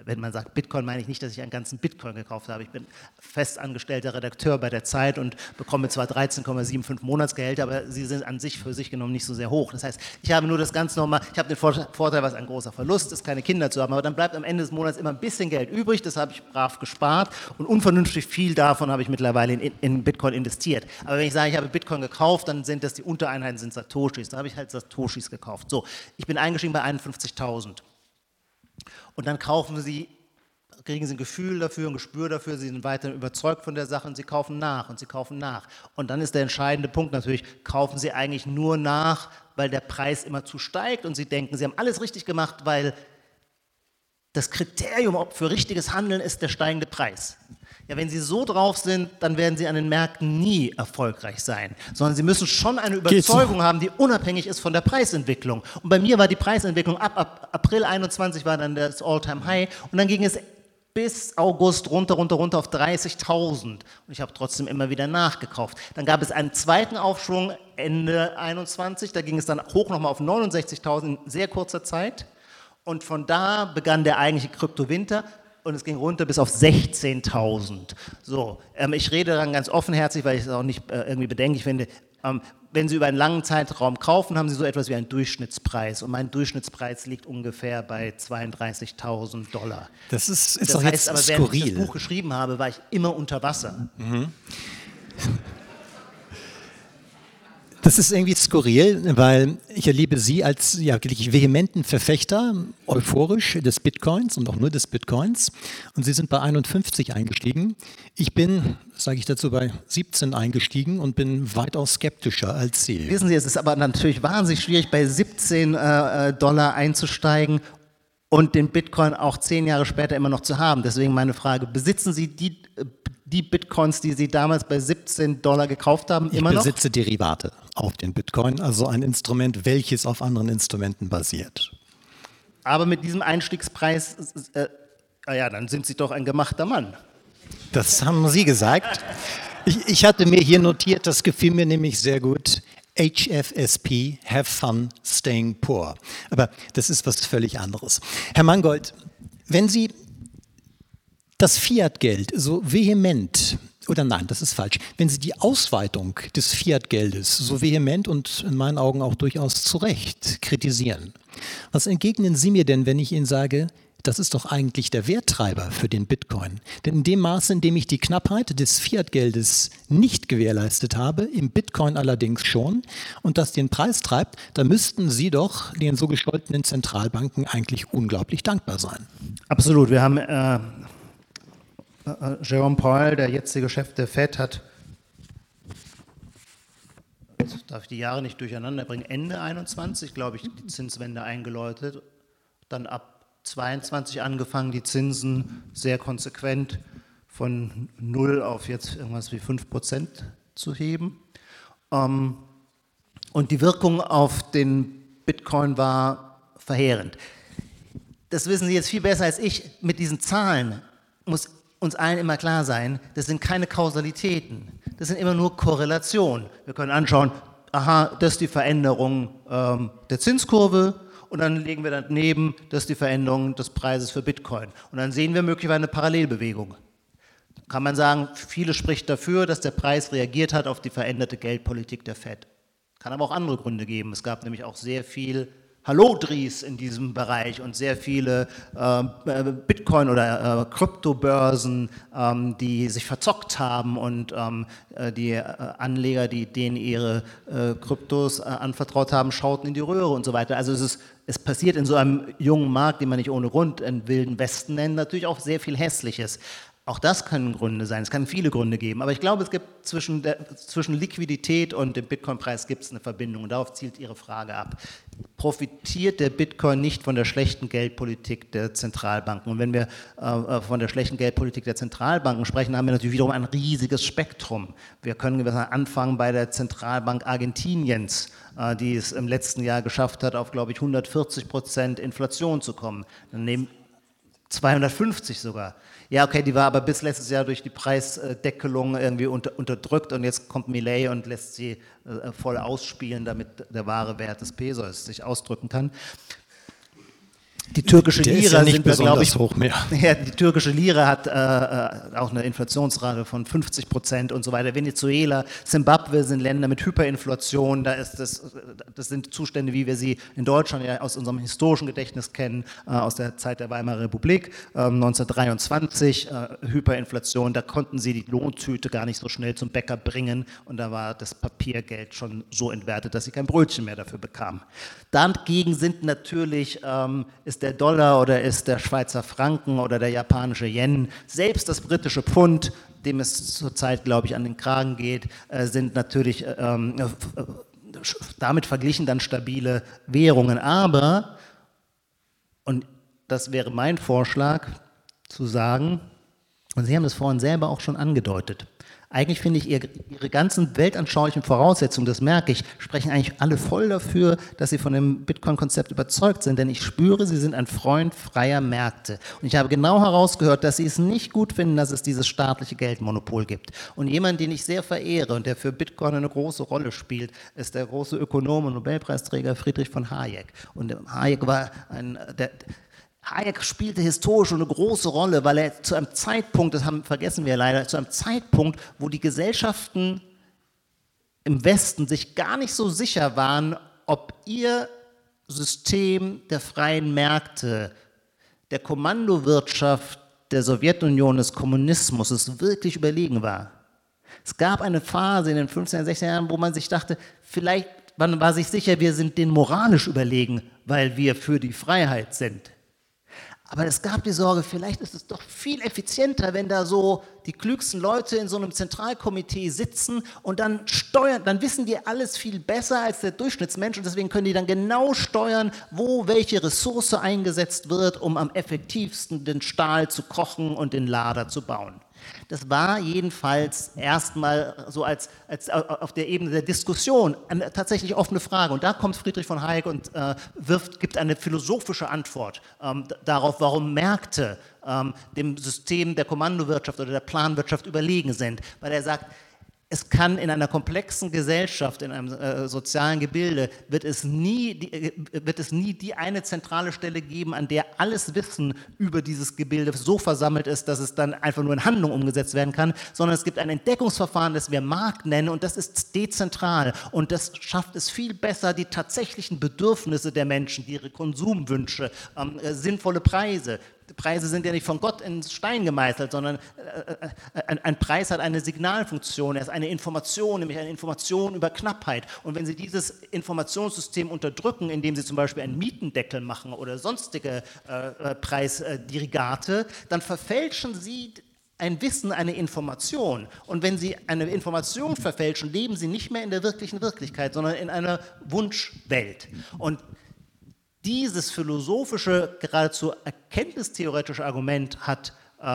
wenn man sagt Bitcoin, meine ich nicht, dass ich einen ganzen Bitcoin gekauft habe. Ich bin festangestellter Redakteur bei der Zeit und bekomme zwar 13,75 Monatsgehälter, aber sie sind an sich für sich genommen nicht so sehr hoch. Das heißt, ich habe nur das ganz normal, ich habe den Vorteil, was ein großer Verlust ist, keine Kinder zu haben, aber dann bleibt am Ende des Monats immer ein bisschen Geld übrig, das habe ich brav gespart und unvernünftig viel davon habe ich mittlerweile in, in Bitcoin investiert. Aber wenn ich sage, ich habe Bitcoin gekauft, dann sind das die Untereinheiten, sind Satoshis. Da habe ich halt Satoshis gekauft. So, ich bin eingestiegen bei 51.000. Und dann kaufen sie, kriegen sie ein Gefühl dafür, ein Gespür dafür, sie sind weiter überzeugt von der Sache und sie kaufen nach und sie kaufen nach. Und dann ist der entscheidende Punkt natürlich, kaufen sie eigentlich nur nach, weil der Preis immer zu steigt und sie denken, sie haben alles richtig gemacht, weil das Kriterium für richtiges Handeln ist der steigende Preis. Ja, wenn Sie so drauf sind, dann werden Sie an den Märkten nie erfolgreich sein, sondern Sie müssen schon eine Überzeugung haben, die unabhängig ist von der Preisentwicklung. Und bei mir war die Preisentwicklung ab, ab April 21 war dann das All-Time-High und dann ging es bis August runter, runter, runter auf 30.000 und ich habe trotzdem immer wieder nachgekauft. Dann gab es einen zweiten Aufschwung Ende 21, da ging es dann hoch nochmal auf 69.000 in sehr kurzer Zeit. Und von da begann der eigentliche Kryptowinter und es ging runter bis auf 16.000. So, ähm, ich rede dann ganz offenherzig, weil ich es auch nicht äh, irgendwie bedenklich finde. Ähm, wenn Sie über einen langen Zeitraum kaufen, haben Sie so etwas wie einen Durchschnittspreis. Und mein Durchschnittspreis liegt ungefähr bei 32.000 Dollar. Das ist, ist das doch heißt jetzt aber, skurril. während ich das Buch geschrieben habe, war ich immer unter Wasser. Mhm. Das ist irgendwie skurril, weil ich erlebe Sie als ja, wirklich vehementen Verfechter, euphorisch des Bitcoins und auch nur des Bitcoins. Und Sie sind bei 51 eingestiegen. Ich bin, sage ich dazu, bei 17 eingestiegen und bin weitaus skeptischer als Sie. Wissen Sie, es ist aber natürlich wahnsinnig schwierig, bei 17 äh, äh, Dollar einzusteigen und den Bitcoin auch zehn Jahre später immer noch zu haben. Deswegen meine Frage, besitzen Sie die die Bitcoins, die Sie damals bei 17 Dollar gekauft haben, ich immer noch? Ich besitze Derivate auf den Bitcoin, also ein Instrument, welches auf anderen Instrumenten basiert. Aber mit diesem Einstiegspreis, äh, äh, ja, dann sind Sie doch ein gemachter Mann. Das haben Sie gesagt. Ich, ich hatte mir hier notiert, das gefiel mir nämlich sehr gut. HFSP, Have Fun Staying Poor. Aber das ist was völlig anderes. Herr Mangold, wenn Sie das Fiat-Geld so vehement oder nein, das ist falsch. Wenn Sie die Ausweitung des Fiat-Geldes so vehement und in meinen Augen auch durchaus zu Recht kritisieren, was entgegnen Sie mir denn, wenn ich Ihnen sage, das ist doch eigentlich der Werttreiber für den Bitcoin. Denn in dem Maße, in dem ich die Knappheit des Fiat-Geldes nicht gewährleistet habe, im Bitcoin allerdings schon, und das den Preis treibt, da müssten Sie doch den so gescholtenen Zentralbanken eigentlich unglaublich dankbar sein. Absolut. Wir haben äh, Jerome Powell, der jetzige Chef der Fed, hat, jetzt darf ich die Jahre nicht durcheinander bringen, Ende 21, glaube ich, die Zinswende eingeläutet, dann ab 22 angefangen, die Zinsen sehr konsequent von 0 auf jetzt irgendwas wie 5 Prozent zu heben. Ähm, und die Wirkung auf den Bitcoin war verheerend. Das wissen Sie jetzt viel besser als ich. Mit diesen Zahlen muss uns allen immer klar sein, das sind keine Kausalitäten, das sind immer nur Korrelationen. Wir können anschauen, aha, das ist die Veränderung ähm, der Zinskurve und dann legen wir daneben, das ist die Veränderung des Preises für Bitcoin. Und dann sehen wir möglicherweise eine Parallelbewegung. Kann man sagen, viele spricht dafür, dass der Preis reagiert hat auf die veränderte Geldpolitik der Fed. Kann aber auch andere Gründe geben. Es gab nämlich auch sehr viel Hallodris in diesem Bereich und sehr viele äh, Bitcoin- oder äh, Kryptobörsen, ähm, die sich verzockt haben und ähm, äh, die äh, Anleger, die denen ihre äh, Kryptos äh, anvertraut haben, schauten in die Röhre und so weiter. Also es, ist, es passiert in so einem jungen Markt, den man nicht ohne Grund einen wilden Westen nennt, natürlich auch sehr viel Hässliches. Auch das können Gründe sein, es kann viele Gründe geben, aber ich glaube, es gibt zwischen, der, zwischen Liquidität und dem Bitcoin-Preis gibt es eine Verbindung und darauf zielt Ihre Frage ab. Profitiert der Bitcoin nicht von der schlechten Geldpolitik der Zentralbanken? Und wenn wir äh, von der schlechten Geldpolitik der Zentralbanken sprechen, haben wir natürlich wiederum ein riesiges Spektrum. Wir können anfangen bei der Zentralbank Argentiniens, äh, die es im letzten Jahr geschafft hat, auf, glaube ich, 140 Prozent Inflation zu kommen. Dann nehmen 250 sogar. Ja, okay, die war aber bis letztes Jahr durch die Preisdeckelung irgendwie unter, unterdrückt und jetzt kommt Millet und lässt sie äh, voll ausspielen, damit der wahre Wert des Pesos sich ausdrücken kann. Die türkische Der Lira ist ja nicht wir, glaube ich, besonders hoch mehr. ja, die türkische Lira hat äh, äh, auch eine Inflationsrate von 50 Prozent und so weiter. Venezuela, Zimbabwe sind Länder mit Hyperinflation. Da ist das, das sind Zustände, wie wir sie in Deutschland ja aus unserem historischen Gedächtnis kennen, äh, aus der Zeit der Weimarer Republik, ähm, 1923, äh, Hyperinflation. Da konnten sie die Lohntüte gar nicht so schnell zum Bäcker bringen und da war das Papiergeld schon so entwertet, dass sie kein Brötchen mehr dafür bekamen. Dagegen sind natürlich, ähm, ist der Dollar oder ist der Schweizer Franken oder der japanische Yen, selbst das britische Pfund, dem es zurzeit, glaube ich, an den Kragen geht, äh, sind natürlich äh, ähm, äh, damit verglichen dann stabile Währungen. Aber, und das wäre mein Vorschlag, zu sagen, und Sie haben es vorhin selber auch schon angedeutet, eigentlich finde ich, ihre, ganzen weltanschaulichen Voraussetzungen, das merke ich, sprechen eigentlich alle voll dafür, dass sie von dem Bitcoin-Konzept überzeugt sind. Denn ich spüre, sie sind ein Freund freier Märkte. Und ich habe genau herausgehört, dass sie es nicht gut finden, dass es dieses staatliche Geldmonopol gibt. Und jemand, den ich sehr verehre und der für Bitcoin eine große Rolle spielt, ist der große Ökonom und Nobelpreisträger Friedrich von Hayek. Und Hayek war ein, der, Hayek spielte historisch eine große Rolle, weil er zu einem Zeitpunkt, das haben, vergessen wir leider, zu einem Zeitpunkt, wo die Gesellschaften im Westen sich gar nicht so sicher waren, ob ihr System der freien Märkte, der Kommandowirtschaft der Sowjetunion, des Kommunismus, es wirklich überlegen war. Es gab eine Phase in den 15er, 16er Jahren, wo man sich dachte, vielleicht, man war sich sicher, wir sind denen moralisch überlegen, weil wir für die Freiheit sind. Aber es gab die Sorge, vielleicht ist es doch viel effizienter, wenn da so die klügsten Leute in so einem Zentralkomitee sitzen und dann steuern, dann wissen die alles viel besser als der Durchschnittsmensch und deswegen können die dann genau steuern, wo welche Ressource eingesetzt wird, um am effektivsten den Stahl zu kochen und den Lader zu bauen. Das war jedenfalls erstmal so als, als auf der Ebene der Diskussion eine tatsächlich offene Frage. Und da kommt Friedrich von Hayek und äh, wirft, gibt eine philosophische Antwort ähm, darauf, warum Märkte ähm, dem System der Kommandowirtschaft oder der Planwirtschaft überlegen sind. Weil er sagt, es kann in einer komplexen Gesellschaft, in einem äh, sozialen Gebilde, wird es, nie, die, äh, wird es nie die eine zentrale Stelle geben, an der alles Wissen über dieses Gebilde so versammelt ist, dass es dann einfach nur in Handlung umgesetzt werden kann, sondern es gibt ein Entdeckungsverfahren, das wir Markt nennen und das ist dezentral. Und das schafft es viel besser, die tatsächlichen Bedürfnisse der Menschen, ihre Konsumwünsche, ähm, äh, sinnvolle Preise, Preise sind ja nicht von Gott in Stein gemeißelt, sondern äh, äh, ein, ein, Preis hat eine Signalfunktion, er ist eine Information, nämlich eine Information über Knappheit. Und wenn Sie dieses Informationssystem unterdrücken, indem Sie zum Beispiel einen Mietendeckel machen oder sonstige äh, äh Preisdirigate, dann verfälschen Sie ein Wissen, eine Information. Und wenn Sie eine Information verfälschen, leben Sie nicht mehr in der wirklichen Wirklichkeit, sondern in einer Wunschwelt. Und dieses philosophische, geradezu erkenntnistheoretische Argument hat äh,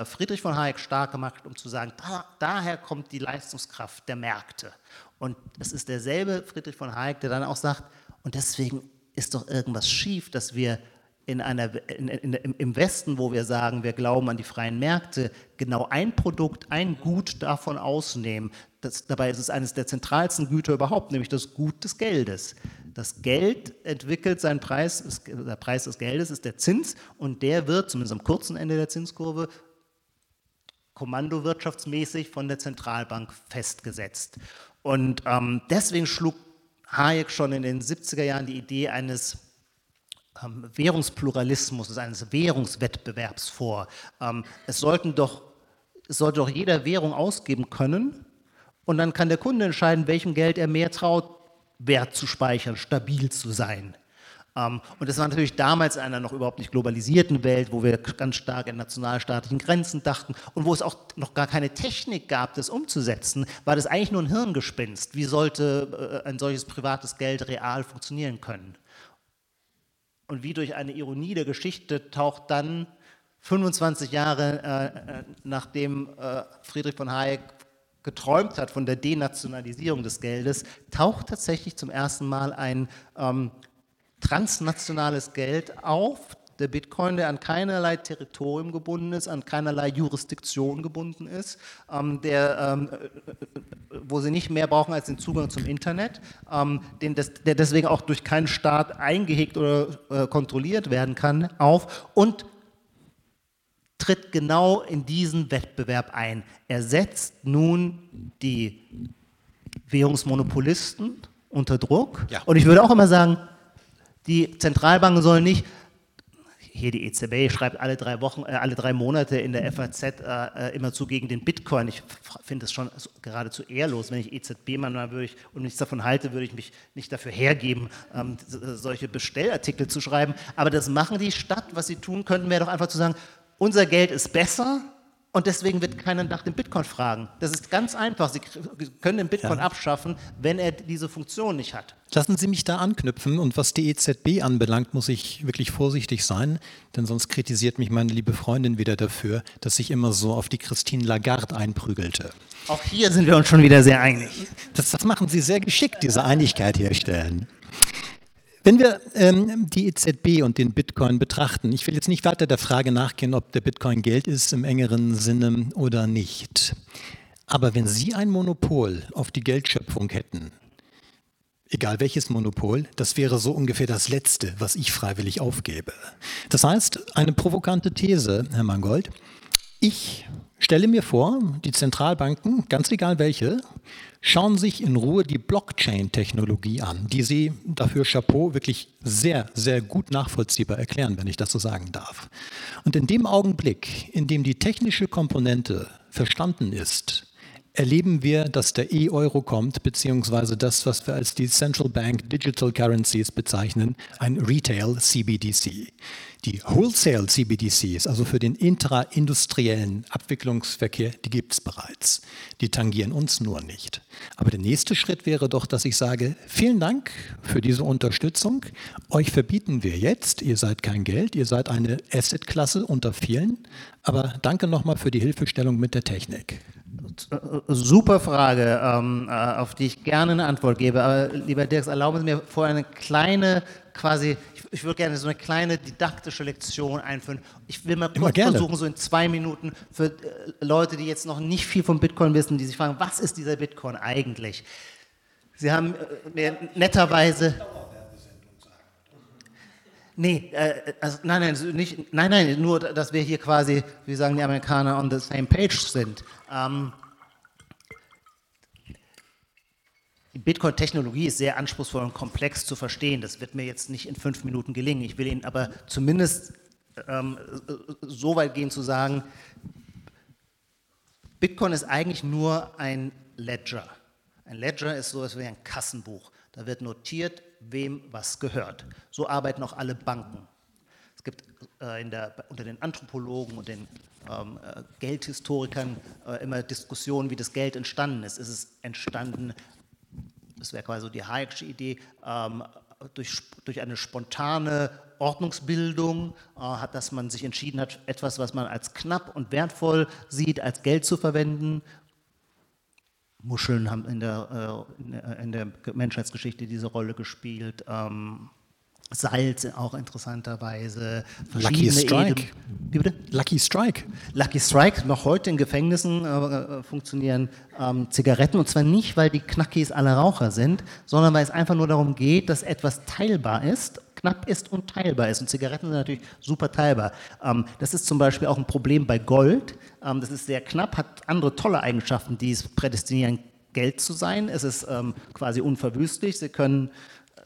äh, Friedrich von Hayek stark gemacht, um zu sagen, da, daher kommt die Leistungskraft der Märkte. Und es ist derselbe Friedrich von Hayek, der dann auch sagt, und deswegen ist doch irgendwas schief, dass wir in einer, in, in, im Westen, wo wir sagen, wir glauben an die freien Märkte, genau ein Produkt, ein Gut davon ausnehmen. Das, dabei ist es eines der zentralsten Güter überhaupt, nämlich das Gut des Geldes. Das Geld entwickelt seinen Preis, der Preis des Geldes ist der Zins und der wird, zumindest am kurzen Ende der Zinskurve, kommandowirtschaftsmäßig von der Zentralbank festgesetzt. Und ähm, deswegen schlug Hayek schon in den 70er Jahren die Idee eines ähm, Währungspluralismus, eines Währungswettbewerbs vor. Ähm, es, sollten doch, es sollte doch jeder Währung ausgeben können und dann kann der Kunde entscheiden, welchem Geld er mehr traut, Wert zu speichern, stabil zu sein. Ähm, und das war natürlich damals in einer noch überhaupt nicht globalisierten Welt, wo wir ganz stark in nationalstaatlichen Grenzen dachten und wo es auch noch gar keine Technik gab, das umzusetzen, war das eigentlich nur ein Hirngespinst. Wie sollte äh, ein solches privates Geld real funktionieren können? Und wie durch eine Ironie der Geschichte taucht dann 25 Jahre äh, äh, nachdem äh, Friedrich von Hayek geträumt hat von der Denationalisierung des Geldes, taucht tatsächlich zum ersten Mal ein ähm, transnationales Geld auf, der Bitcoin, der an keinerlei Territorium gebunden ist, an keinerlei Jurisdiktion gebunden ist, ähm, der, ähm, äh, wo sie nicht mehr brauchen als den Zugang zum Internet, ähm, den des, der deswegen auch durch keinen Staat eingehegt oder äh, kontrolliert werden kann, auf und tritt genau in diesen Wettbewerb ein. Er setzt nun die Währungsmonopolisten unter Druck. Ja. Und ich würde auch immer sagen, die Zentralbanken sollen nicht, hier die EZB schreibt alle drei Wochen, äh, alle drei Monate in der FAZ äh, äh immerzu gegen den Bitcoin. Ich finde es schon geradezu ehrlos, wenn ich EZB-Mann würde ich, und nichts davon halte, würde ich mich nicht dafür hergeben, ähm, solche Bestellartikel zu schreiben. Aber das machen die statt. Was sie tun könnten, wäre doch einfach zu sagen, unser Geld ist besser und deswegen wird keiner nach dem Bitcoin fragen. Das ist ganz einfach. Sie können den Bitcoin ja. abschaffen, wenn er diese Funktion nicht hat. Lassen Sie mich da anknüpfen. Und was die EZB anbelangt, muss ich wirklich vorsichtig sein, denn sonst kritisiert mich meine liebe Freundin wieder dafür, dass ich immer so auf die Christine Lagarde einprügelte. Auch hier sind wir uns schon wieder sehr einig. Das, das machen Sie sehr geschickt, diese Einigkeit herstellen. Wenn wir ähm, die EZB und den Bitcoin betrachten, ich will jetzt nicht weiter der Frage nachgehen, ob der Bitcoin Geld ist im engeren Sinne oder nicht. Aber wenn Sie ein Monopol auf die Geldschöpfung hätten, egal welches Monopol, das wäre so ungefähr das Letzte, was ich freiwillig aufgebe. Das heißt, eine provokante These, Herr Mangold, ich stelle mir vor, die Zentralbanken, ganz egal welche, schauen sich in Ruhe die Blockchain-Technologie an, die Sie dafür Chapeau wirklich sehr, sehr gut nachvollziehbar erklären, wenn ich das so sagen darf. Und in dem Augenblick, in dem die technische Komponente verstanden ist, erleben wir, dass der E-Euro kommt, beziehungsweise das, was wir als die Central Bank Digital Currencies bezeichnen, ein Retail CBDC. Die Wholesale CBDCs, also für den intraindustriellen Abwicklungsverkehr, die gibt es bereits. Die tangieren uns nur nicht. Aber der nächste Schritt wäre doch, dass ich sage, vielen Dank für diese Unterstützung. Euch verbieten wir jetzt, ihr seid kein Geld, ihr seid eine Assetklasse unter vielen. Aber danke nochmal für die Hilfestellung mit der Technik. Super Frage, ähm, äh, auf die ich gerne eine Antwort gebe. Aber lieber Dirks, erlauben Sie mir vorher eine kleine, quasi, ich, würde gerne so eine kleine didaktische Lektion einführen. Ich will mal kurz versuchen, so in zwei Minuten für äh, Leute, die jetzt noch nicht viel von Bitcoin wissen, die sich fragen, was ist dieser Bitcoin eigentlich? Sie haben äh, mir netterweise. Nee, äh, also, nein, nein, nicht, nein, nein, nur, dass wir hier quasi, wie sagen die Amerikaner, on the same page sind. Ähm, die Bitcoin-Technologie ist sehr anspruchsvoll und komplex zu verstehen. Das wird mir jetzt nicht in fünf Minuten gelingen. Ich will Ihnen aber zumindest ähm, so weit gehen zu sagen, Bitcoin ist eigentlich nur ein Ledger. Ein Ledger ist so etwas wie ein Kassenbuch. Da wird notiert, wem was gehört. So arbeiten auch alle Banken. Es gibt äh, der, unter den Anthropologen und den ähm, äh, Geldhistorikern äh, immer Diskussionen, wie das Geld entstanden ist. Ist es entstanden, das wäre quasi so die Hayek'sche Idee, ähm, durch, durch eine spontane Ordnungsbildung, äh, hat, dass man sich entschieden hat, etwas, was man als knapp und wertvoll sieht, als Geld zu verwenden. Muscheln haben in der, äh, in der Menschheitsgeschichte diese Rolle gespielt. Ähm, Salz auch interessanterweise. Lucky Strike. Wie bitte? Lucky Strike. Lucky Strike. Noch heute in Gefängnissen äh, äh, funktionieren ähm, Zigaretten und zwar nicht, weil die Knackis alle Raucher sind, sondern weil es einfach nur darum geht, dass etwas teilbar ist, knapp ist und teilbar ist. Und Zigaretten sind natürlich super teilbar. Ähm, das ist zum Beispiel auch ein Problem bei Gold. Ähm, das ist sehr knapp, hat andere tolle Eigenschaften, die es prädestinieren, Geld zu sein. Es ist ähm, quasi unverwüstlich. Sie können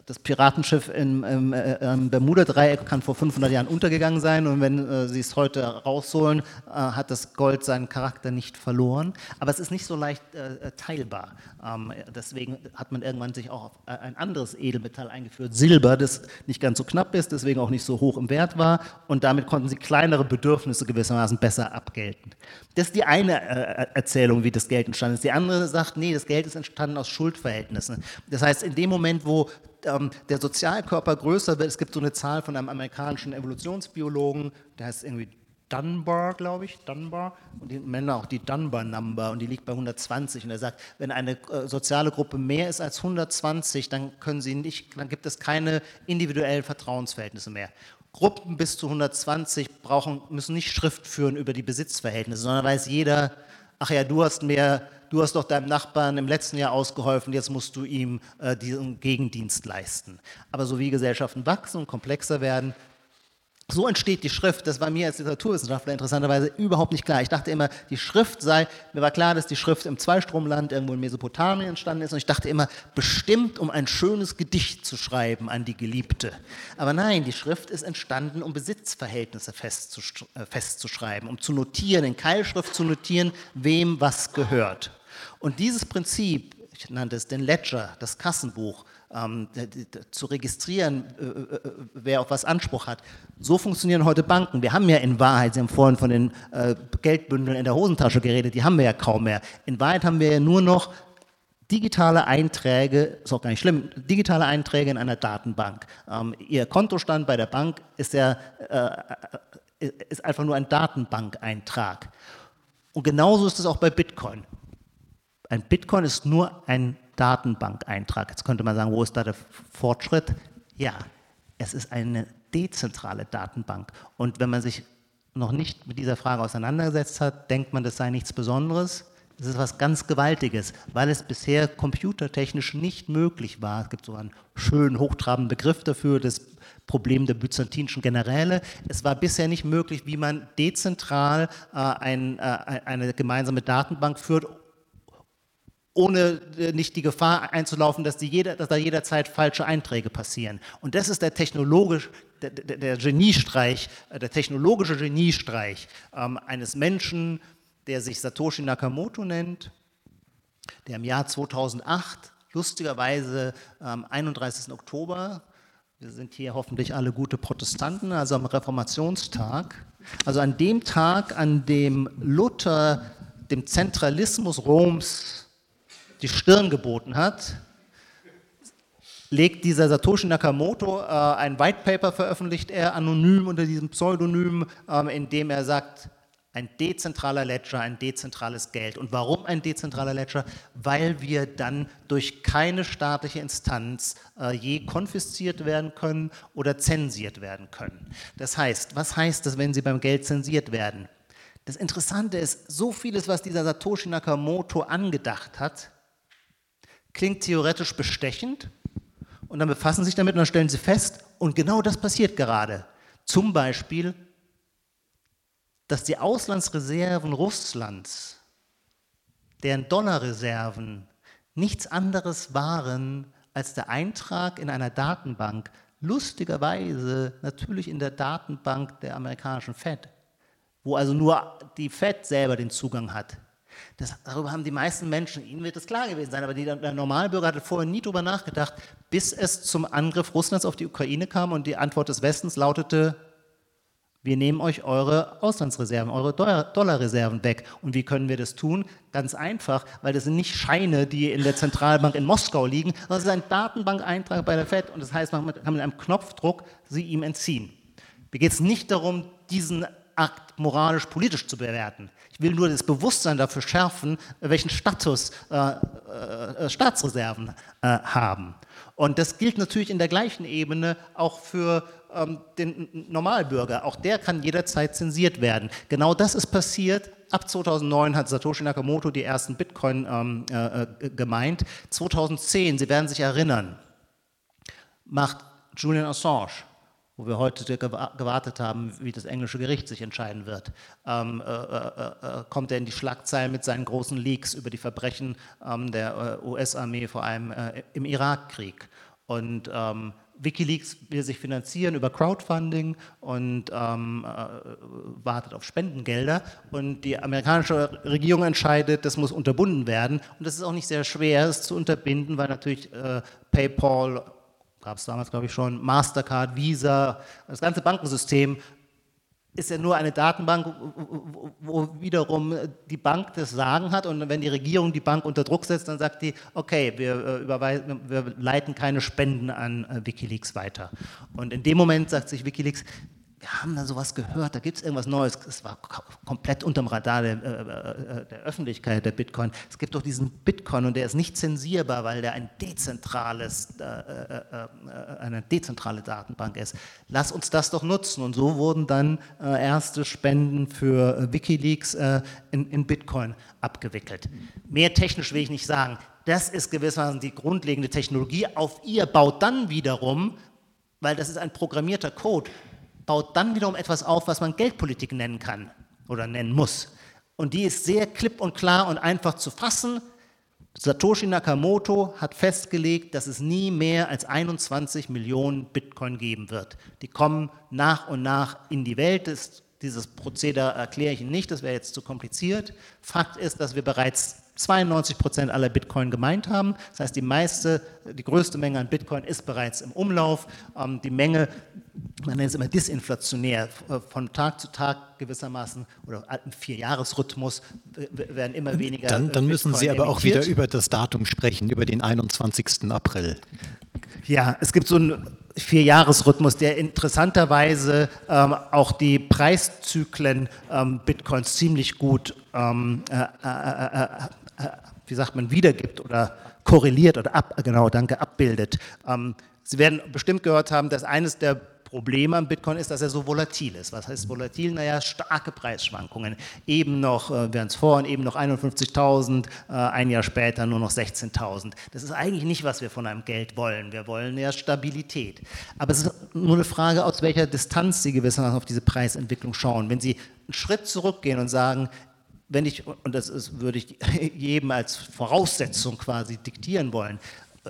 das Piratenschiff im, im, äh, im Bermuda-Dreieck kann vor 500 Jahren untergegangen sein und wenn äh, sie es heute rausholen, äh, hat das Gold seinen Charakter nicht verloren. Aber es ist nicht so leicht äh, teilbar. Ähm, deswegen hat man irgendwann sich auch auf ein anderes Edelmetall eingeführt, Silber, das nicht ganz so knapp ist, deswegen auch nicht so hoch im Wert war und damit konnten sie kleinere Bedürfnisse gewissermaßen besser abgelten. Das ist die eine äh, Erzählung, wie das Geld entstanden ist. Die andere sagt, nee, das Geld ist entstanden aus Schuldverhältnissen. Das heißt, in dem Moment, wo ähm, der Sozialkörper größer wird. Es gibt so eine Zahl von einem amerikanischen Evolutionsbiologen, der heißt irgendwie Dunbar, glaube ich, Dunbar, und die Männer auch die Dunbar Number und die liegt bei 120 und er sagt, wenn eine äh, soziale Gruppe mehr ist als 120, dann können sie nicht, dann gibt es keine individuellen Vertrauensverhältnisse mehr. Gruppen bis zu 120 brauchen, müssen nicht Schrift führen über die Besitzverhältnisse, sondern weiß jeder, ach ja, du hast mehr, du hast doch deinem Nachbarn im letzten Jahr ausgeholfen, jetzt musst du ihm äh, diesen Gegendienst leisten. Aber so wie Gesellschaften wachsen und komplexer werden, so entsteht die Schrift. Das war mir als Literaturwissenschaftler interessanterweise überhaupt nicht klar. Ich dachte immer, die Schrift sei, mir war klar, dass die Schrift im Zweistromland irgendwo in Mesopotamien entstanden ist und ich dachte immer, bestimmt um ein schönes Gedicht zu schreiben an die Geliebte. Aber nein, die Schrift ist entstanden, um Besitzverhältnisse äh, festzuschreiben, um zu notieren, in Keilschrift zu notieren, wem was gehört. Und dieses Prinzip, ich nannte es den Ledger, das Kassenbuch, ähm, zu registrieren, äh, äh, wer auf was Anspruch hat. So funktionieren heute Banken. Wir haben ja in Wahrheit, Sie haben vorhin von den äh, Geldbündeln in der Hosentasche geredet, die haben wir ja kaum mehr. In Wahrheit haben wir ja nur noch digitale Einträge, ist auch gar nicht schlimm, digitale Einträge in einer Datenbank. Ähm, Ihr Kontostand bei der Bank ist ja äh, ist einfach nur ein Datenbankeintrag. Und genauso ist es auch bei Bitcoin. Ein Bitcoin ist nur ein Datenbankeintrag. Jetzt könnte man sagen, wo ist da der Fortschritt? Ja, es ist eine dezentrale Datenbank. Und wenn man sich noch nicht mit dieser Frage auseinandergesetzt hat, denkt man, das sei nichts Besonderes. Das ist was ganz Gewaltiges, weil es bisher computertechnisch nicht möglich war. Es gibt so einen schönen, hochtrabenden Begriff dafür, das Problem der byzantinischen Generäle. Es war bisher nicht möglich, wie man dezentral äh, ein, äh, eine gemeinsame Datenbank führt, ohne äh, nicht die Gefahr einzulaufen, dass, die jeder, dass da jederzeit falsche Einträge passieren. Und das ist der technologisch, der, der, Geniestreich, äh, der technologische Geniestreich ähm, eines Menschen, der sich Satoshi Nakamoto nennt, der im Jahr 2008 lustigerweise am 31. Oktober, wir sind hier hoffentlich alle gute Protestanten, also am Reformationstag, also an dem Tag, an dem Luther dem Zentralismus Roms die Stirn geboten hat, legt dieser Satoshi Nakamoto äh, ein White Paper, veröffentlicht er anonym unter diesem Pseudonym, ähm, in dem er sagt, ein dezentraler Ledger, ein dezentrales Geld. Und warum ein dezentraler Ledger? Weil wir dann durch keine staatliche Instanz äh, je konfisziert werden können oder zensiert werden können. Das heißt, was heißt das, wenn sie beim Geld zensiert werden? Das Interessante ist, so vieles, was dieser Satoshi Nakamoto angedacht hat, klingt theoretisch bestechend und dann befassen Sie sich damit und dann stellen Sie fest, und genau das passiert gerade. Zum Beispiel, dass die Auslandsreserven Russlands, deren Dollarreserven nichts anderes waren als der Eintrag in einer Datenbank, lustigerweise natürlich in der Datenbank der amerikanischen Fed, wo also nur die Fed selber den Zugang hat. Das, darüber haben die meisten Menschen, ihnen wird es klar gewesen sein, aber die, der Normalbürger hatte vorher nie darüber nachgedacht, bis es zum Angriff Russlands auf die Ukraine kam und die Antwort des Westens lautete, wir nehmen euch eure Auslandsreserven, eure Dollarreserven weg. Und wie können wir das tun? Ganz einfach, weil das sind nicht Scheine, die in der Zentralbank in Moskau liegen, sondern es ist ein Datenbankeintrag bei der FED und das heißt, man kann mit einem Knopfdruck sie ihm entziehen. Mir geht es nicht darum, diesen Akt moralisch-politisch zu bewerten. Ich will nur das Bewusstsein dafür schärfen, welchen Status äh, äh, Staatsreserven äh, haben. Und das gilt natürlich in der gleichen Ebene auch für ähm, den Normalbürger. Auch der kann jederzeit zensiert werden. Genau das ist passiert. Ab 2009 hat Satoshi Nakamoto die ersten Bitcoin ähm, äh, äh gemeint. 2010, Sie werden sich erinnern, macht Julian Assange wo wir heute gewartet haben, wie das englische Gericht sich entscheiden wird, ähm, äh, äh, äh, kommt er in die Schlagzeilen mit seinen großen Leaks über die Verbrechen ähm, der äh, US-Armee, vor allem äh, im Irakkrieg. Und ähm, Wikileaks will sich finanzieren über Crowdfunding und ähm, äh, wartet auf Spendengelder. Und die amerikanische Regierung entscheidet, das muss unterbunden werden. Und das ist auch nicht sehr schwer, es zu unterbinden, weil natürlich PayPal gab es damals, glaube ich, schon, Mastercard, Visa, das ganze Bankensystem ist ja nur eine Datenbank, wo wiederum die Bank das Sagen hat und wenn die Regierung die Bank unter Druck setzt, dann sagt die, okay, wir, äh, wir leiten keine Spenden an äh, Wikileaks weiter. Und in dem Moment sagt sich Wikileaks, wir haben da sowas gehört, da gibt es irgendwas Neues. Es war komplett unterm Radar der, äh, äh, der, Öffentlichkeit, der Bitcoin. Es gibt doch diesen Bitcoin und der ist nicht zensierbar, weil der ein dezentrales, äh, eine dezentrale Datenbank ist. Lass uns das doch nutzen. Und so wurden dann erste Spenden für Wikileaks in, in Bitcoin abgewickelt. Mehr technisch will ich nicht sagen. Das ist gewissermaßen die grundlegende Technologie. Auf ihr baut dann wiederum, weil das ist ein programmierter Code, baut dann wiederum etwas auf, was man Geldpolitik nennen kann oder nennen muss. Und die ist sehr klipp und klar und einfach zu fassen. Satoshi Nakamoto hat festgelegt, dass es nie mehr als 21 Millionen Bitcoin geben wird. Die kommen nach und nach in die Welt. Das, dieses Prozedere erkläre ich Ihnen nicht, das wäre jetzt zu kompliziert. Fakt ist, dass wir bereits 92 Prozent aller Bitcoin gemeint haben. Das heißt, die meiste, die größte Menge an Bitcoin ist bereits im Umlauf. Ähm, die Menge, man nennt es immer disinflationär, äh, von Tag zu Tag gewissermaßen oder im Vierjahresrhythmus werden immer weniger. Dann, dann müssen Sie aber auch wieder über das Datum sprechen, über den 21. April. Ja, es gibt so einen Vierjahresrhythmus, der interessanterweise ähm, auch die Preiszyklen ähm, Bitcoins ziemlich gut ähm, äh, äh, äh, wie sagt man, wiedergibt oder korreliert oder ab, genau, danke, abbildet. Ähm, Sie werden bestimmt gehört haben, dass eines der Probleme am Bitcoin ist, dass er so volatil ist. Was heißt volatil? Naja, starke Preisschwankungen. Eben noch, äh, während es vorhin eben noch 51.000, äh, ein Jahr später nur noch 16.000. Das ist eigentlich nicht, was wir von einem Geld wollen. Wir wollen ja Stabilität. Aber es ist nur eine Frage, aus welcher Distanz Sie gewissermaßen auf diese Preisentwicklung schauen. Wenn Sie einen Schritt zurückgehen und sagen, wenn ich, und das ist, würde ich jedem als Voraussetzung quasi diktieren wollen,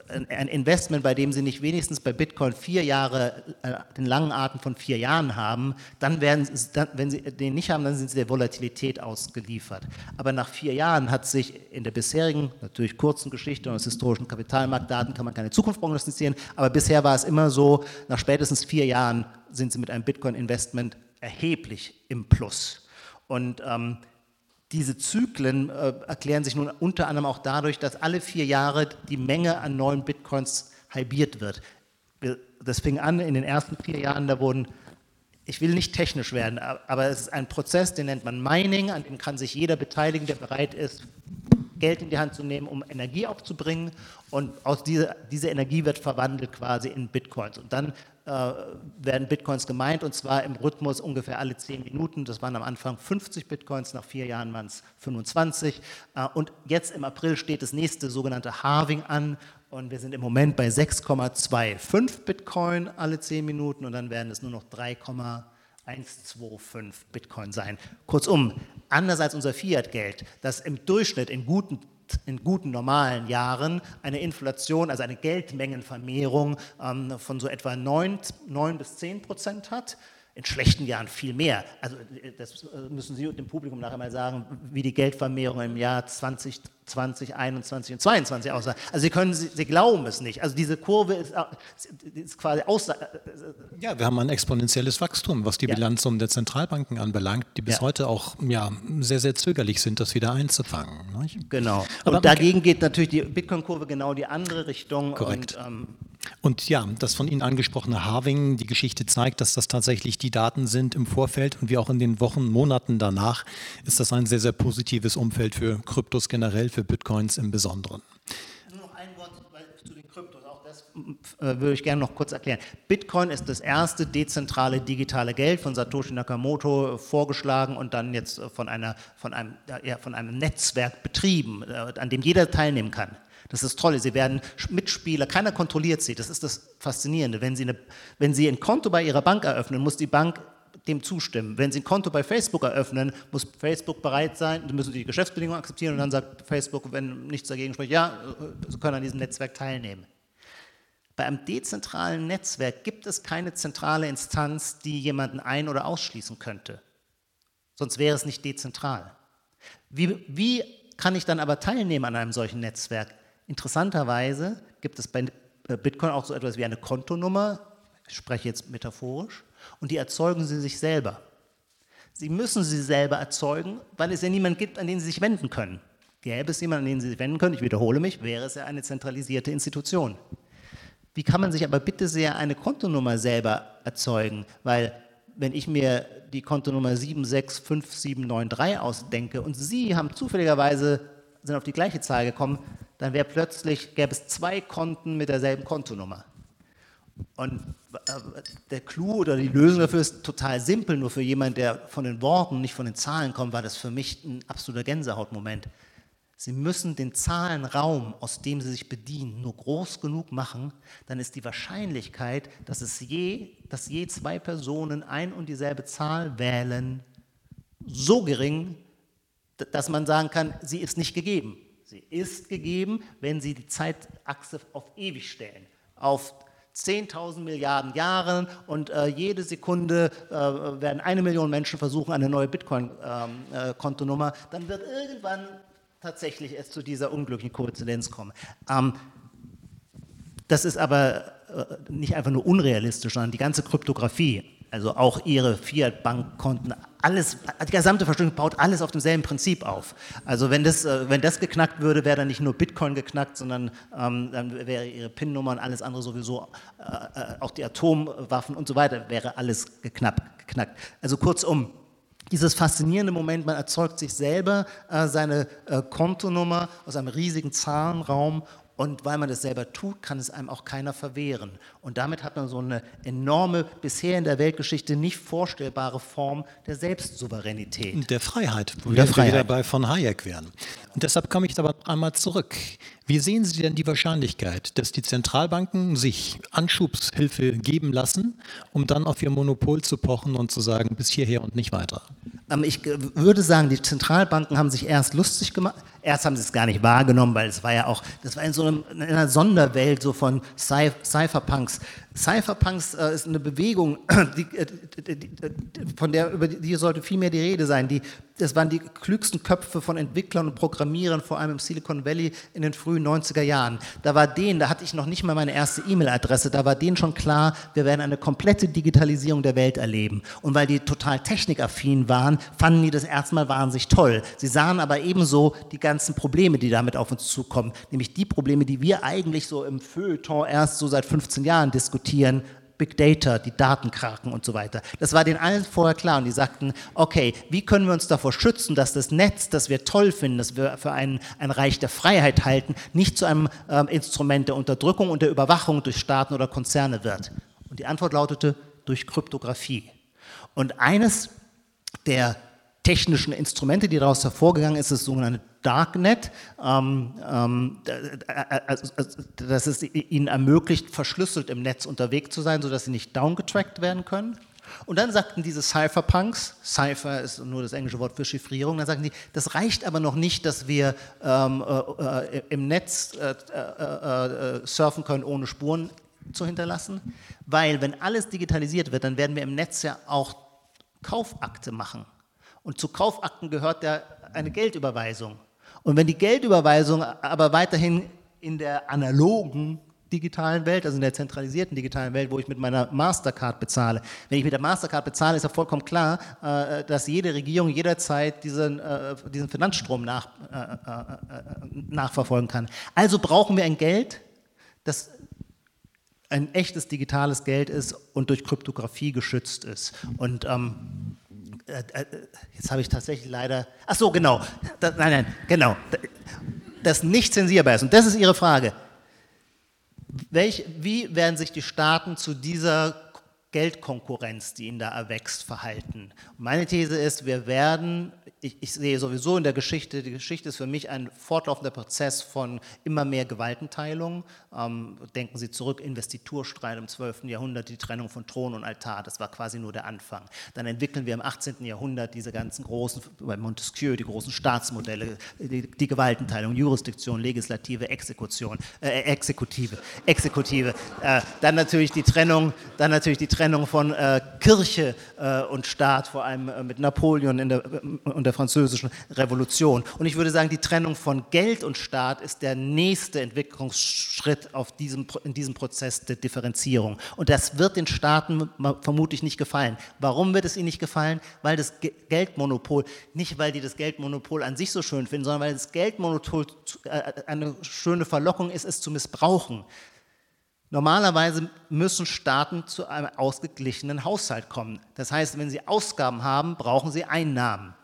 ein Investment, bei dem Sie nicht wenigstens bei Bitcoin vier Jahre, äh, den langen Atem von vier Jahren haben, dann werden, dann, wenn Sie den nicht haben, dann sind Sie der Volatilität ausgeliefert. Aber nach vier Jahren hat sich in der bisherigen, natürlich kurzen Geschichte und aus historischen Kapitalmarktdaten kann man keine Zukunft prognostizieren, aber bisher war es immer so, nach spätestens vier Jahren sind Sie mit einem Bitcoin-Investment erheblich im Plus. Und ähm, diese Zyklen äh, erklären sich nun unter anderem auch dadurch, dass alle vier Jahre die Menge an neuen Bitcoins halbiert wird. Das fing an in den ersten vier Jahren, da wurden, ich will nicht technisch werden, aber es ist ein Prozess, den nennt man Mining, an dem kann sich jeder beteiligen, der bereit ist, Geld in die Hand zu nehmen, um Energie aufzubringen. Und aus dieser, diese Energie wird verwandelt quasi in Bitcoins. Und dann werden Bitcoins gemeint und zwar im Rhythmus ungefähr alle 10 Minuten. Das waren am Anfang 50 Bitcoins, nach vier Jahren waren es 25. Äh, und jetzt im April steht das nächste sogenannte Halving an und wir sind im Moment bei 6,25 Bitcoin alle 10 Minuten und dann werden es nur noch 3,125 Bitcoin sein. Kurzum, anders als unser Fiat-Geld, das im Durchschnitt in guten in guten normalen Jahren eine Inflation, also eine Geldmengenvermehrung ähm, von so etwa 9, 9 bis 10 Prozent hat in schlechten Jahren viel mehr. Also äh, das äh, müssen Sie dem Publikum nachher mal sagen, wie die Geldvermehrung im Jahr 2020, 2021 und 2022 aussah. Also Sie können, Sie, Sie glauben es nicht. Also diese Kurve ist, äh, ist quasi aussah. Ja, wir haben ein exponentielles Wachstum, was die ja. Bilanzsummen der Zentralbanken anbelangt, die bis ja. heute auch ja, sehr, sehr zögerlich sind, das wieder einzufangen. Nicht? Genau. Aber und dagegen geht natürlich die Bitcoin-Kurve genau die andere Richtung. Korrekt. Und, ähm, und ja, das von Ihnen angesprochene Harving, die Geschichte zeigt, dass das tatsächlich die Daten sind im Vorfeld und wie auch in den Wochen, Monaten danach ist das ein sehr, sehr positives Umfeld für Kryptos generell, für Bitcoins im Besonderen. Nur noch ein Wort zu den Kryptos, auch das äh, würde ich gerne noch kurz erklären. Bitcoin ist das erste dezentrale digitale Geld von Satoshi Nakamoto vorgeschlagen und dann jetzt von, einer, von, einem, ja, von einem Netzwerk betrieben, äh, an dem jeder teilnehmen kann. Das ist toll. Sie werden Mitspieler, keiner kontrolliert sie. Das ist das Faszinierende. Wenn sie, eine, wenn sie ein Konto bei Ihrer Bank eröffnen, muss die Bank dem zustimmen. Wenn Sie ein Konto bei Facebook eröffnen, muss Facebook bereit sein, müssen Sie die Geschäftsbedingungen akzeptieren und dann sagt Facebook, wenn nichts dagegen spricht, ja, Sie können an diesem Netzwerk teilnehmen. Bei einem dezentralen Netzwerk gibt es keine zentrale Instanz, die jemanden ein- oder ausschließen könnte. Sonst wäre es nicht dezentral. Wie, wie kann ich dann aber teilnehmen an einem solchen Netzwerk? Interessanterweise gibt es bei Bitcoin auch so etwas wie eine Kontonummer, ich spreche jetzt metaphorisch, und die erzeugen sie sich selber. Sie müssen sie selber erzeugen, weil es ja niemanden gibt, an den sie sich wenden können. Gäbe es jemanden, an den sie sich wenden können, ich wiederhole mich, wäre es ja eine zentralisierte Institution. Wie kann man sich aber bitte sehr eine Kontonummer selber erzeugen? Weil wenn ich mir die Kontonummer 765793 ausdenke und Sie haben zufälligerweise sind auf die gleiche Zahl gekommen, dann wäre plötzlich, gäbe es zwei Konten mit derselben Kontonummer. Und äh, der Clou oder die Lösung dafür ist total simpel, nur für jemanden, der von den Worten, nicht von den Zahlen kommt, war das für mich ein absoluter Gänsehautmoment. Sie müssen den Zahlenraum, aus dem Sie sich bedienen, nur groß genug machen, dann ist die Wahrscheinlichkeit, dass es je, dass je zwei Personen ein und dieselbe Zahl wählen, so gering, dass man sagen kann, sie ist nicht gegeben. Sie ist gegeben, wenn Sie die Zeitachse auf ewig stellen, auf 10.000 Milliarden Jahren und äh, jede Sekunde äh, werden eine Million Menschen versuchen, eine neue Bitcoin-Kontonummer, ähm, äh, dann wird irgendwann tatsächlich es zu dieser unglücklichen Koinzidenz kommen. Ähm, das ist aber äh, nicht einfach nur unrealistisch, sondern die ganze Kryptographie, also auch ihre Fiat-Bankkonten, alles, die gesamte Verschlüsselung baut alles auf demselben Prinzip auf. Also wenn das, äh, wenn das geknackt würde, wäre dann nicht nur Bitcoin geknackt, sondern ähm, dann wäre ihre PIN-Nummer und alles andere sowieso, äh, äh, auch die Atomwaffen und so weiter, wäre alles geknackt. geknackt. Also kurzum, dieses faszinierende Moment, man erzeugt sich selber äh, seine äh, Kontonummer aus einem riesigen Zahlenraum und weil man das selber tut, kann es einem auch keiner verwehren. Und damit hat man so eine enorme, bisher in der Weltgeschichte nicht vorstellbare Form der Selbstsouveränität. Der Freiheit, wo der wir Freiheit. wieder bei von Hayek wären. Und deshalb komme ich aber einmal zurück. Wie sehen Sie denn die Wahrscheinlichkeit, dass die Zentralbanken sich Anschubshilfe geben lassen, um dann auf ihr Monopol zu pochen und zu sagen, bis hierher und nicht weiter? Ähm, ich würde sagen, die Zentralbanken haben sich erst lustig gemacht. Erst haben sie es gar nicht wahrgenommen, weil es war ja auch, das war in so einem, in einer Sonderwelt so von Cypherpunks. Cypherpunks äh, ist eine Bewegung, äh, die, die, von der über die sollte viel mehr die Rede sein. Die das waren die klügsten Köpfe von Entwicklern und Programmierern, vor allem im Silicon Valley in den frühen 90er Jahren. Da war denen, da hatte ich noch nicht mal meine erste E-Mail-Adresse, da war denen schon klar, wir werden eine komplette Digitalisierung der Welt erleben. Und weil die total technikaffin waren, fanden die das erstmal wahnsinnig toll. Sie sahen aber ebenso die ganzen Probleme, die damit auf uns zukommen, nämlich die Probleme, die wir eigentlich so im Feuilleton erst so seit 15 Jahren diskutieren, Big Data, die Datenkraken und so weiter. Das war denen allen vorher klar und die sagten, okay, wie können wir uns davor schützen, dass das Netz, das wir toll finden, das wir für ein, ein Reich der Freiheit halten, nicht zu einem ähm, Instrument der Unterdrückung und der Überwachung durch Staaten oder Konzerne wird? Und die Antwort lautete, durch Kryptographie. Und eines der technischen Instrumente, die daraus hervorgegangen ist, ist das sogenannte Darknet, ähm, ähm, dass es ihnen ermöglicht, verschlüsselt im Netz unterwegs zu sein, sodass sie nicht downgetrackt werden können. Und dann sagten diese Cypherpunks, Cypher ist nur das englische Wort für Chiffrierung, dann sagten die, das reicht aber noch nicht, dass wir ähm, äh, äh im Netz äh, äh, äh, surfen können, ohne Spuren zu hinterlassen, weil wenn alles digitalisiert wird, dann werden wir im Netz ja auch Kaufakte machen. Und zu Kaufakten gehört ja eine Geldüberweisung. Und wenn die Geldüberweisung aber weiterhin in der analogen digitalen Welt, also in der zentralisierten digitalen Welt, wo ich mit meiner Mastercard bezahle. Wenn ich mit der Mastercard bezahle, ist ja vollkommen klar, äh, dass jede Regierung jederzeit diesen, äh, diesen Finanzstrom nach, äh, nachverfolgen kann. Also brauchen wir ein Geld, das ein echtes digitales Geld ist und durch Kryptographie geschützt ist. Und ähm, äh, äh, jetzt habe ich tatsächlich leider, ach so, genau, das, nein, nein, genau, das nicht zensierbar ist. Und das ist Ihre Frage. Welch, wie werden sich die Staaten zu dieser Geldkonkurrenz, die ihnen da erwächst, verhalten? Meine These ist, wir werden ich, ich, sehe sowieso in der Geschichte, die Geschichte ist für mich ein fortlaufender Prozess von immer mehr Gewaltenteilung. Ähm, denken Sie zurück, Investiturstreit im 12. Jahrhundert, die Trennung von Thron und Altar, das war quasi nur der Anfang. Dann entwickeln wir im 18. Jahrhundert diese ganzen großen, bei Montesquieu, die großen Staatsmodelle, die, die Gewaltenteilung, Jurisdiktion, Legislative, Exekution, äh, Exekutive, Exekutive. Äh, dann natürlich die Trennung, dann natürlich die Trennung von äh, Kirche äh, und Staat, vor allem äh, mit Napoleon in der, und der französischen Revolution. Und ich würde sagen, die Trennung von Geld und Staat ist der nächste Entwicklungsschritt auf diesem, in diesem Prozess der Differenzierung. Und das wird den Staaten vermutlich nicht gefallen. Warum wird es ihnen nicht gefallen? Weil das Geldmonopol, nicht weil die das Geldmonopol an sich so schön finden, sondern weil das Geldmonopol äh, eine schöne Verlockung ist, es zu missbrauchen. Normalerweise müssen Staaten zu einem ausgeglichenen Haushalt kommen. Das heißt, wenn sie Ausgaben haben, brauchen sie Einnahmen.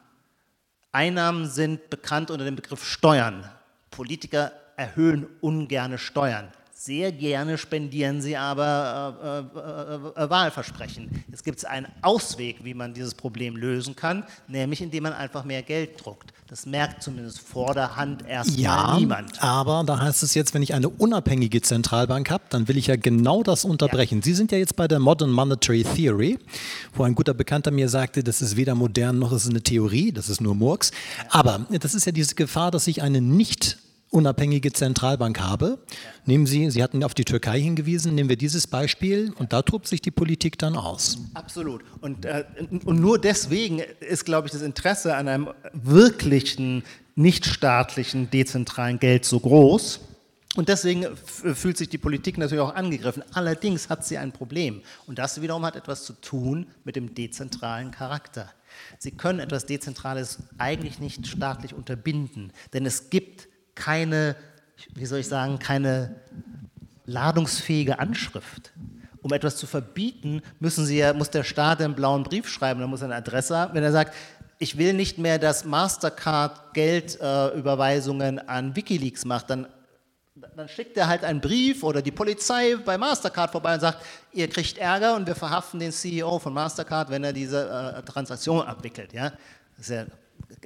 Einnahmen sind bekannt unter dem Begriff Steuern. Politiker erhöhen ungerne Steuern. Sehr gerne spendieren sie aber äh, äh, äh, Wahlversprechen. Jetzt gibt es einen Ausweg, wie man dieses Problem lösen kann, nämlich indem man einfach mehr Geld druckt. Das merkt zumindest vor der Hand erstmal ja, niemand. Aber da heißt es jetzt, wenn ich eine unabhängige Zentralbank habe, dann will ich ja genau das unterbrechen. Ja. Sie sind ja jetzt bei der Modern Monetary Theory, wo ein guter Bekannter mir sagte, das ist weder modern noch ist es eine Theorie, das ist nur Murks. Aber das ist ja diese Gefahr, dass ich eine nicht unabhängige Zentralbank habe. Nehmen Sie, Sie hatten auf die Türkei hingewiesen, nehmen wir dieses Beispiel und da tobt sich die Politik dann aus. Absolut. Und, äh, und nur deswegen ist, glaube ich, das Interesse an einem wirklichen, nichtstaatlichen, dezentralen Geld so groß. Und deswegen fühlt sich die Politik natürlich auch angegriffen. Allerdings hat sie ein Problem. Und das wiederum hat etwas zu tun mit dem dezentralen Charakter. Sie können etwas Dezentrales eigentlich nicht staatlich unterbinden, denn es gibt keine, wie soll ich sagen, keine ladungsfähige Anschrift. Um etwas zu verbieten, müssen Sie ja, muss der Staat einen blauen Brief schreiben, dann muss er eine Adresse haben. Wenn er sagt, ich will nicht mehr, dass Mastercard Geldüberweisungen äh, an Wikileaks macht, dann, dann schickt er halt einen Brief oder die Polizei bei Mastercard vorbei und sagt, ihr kriegt Ärger und wir verhaften den CEO von Mastercard, wenn er diese äh, Transaktion abwickelt. Ja? Ja,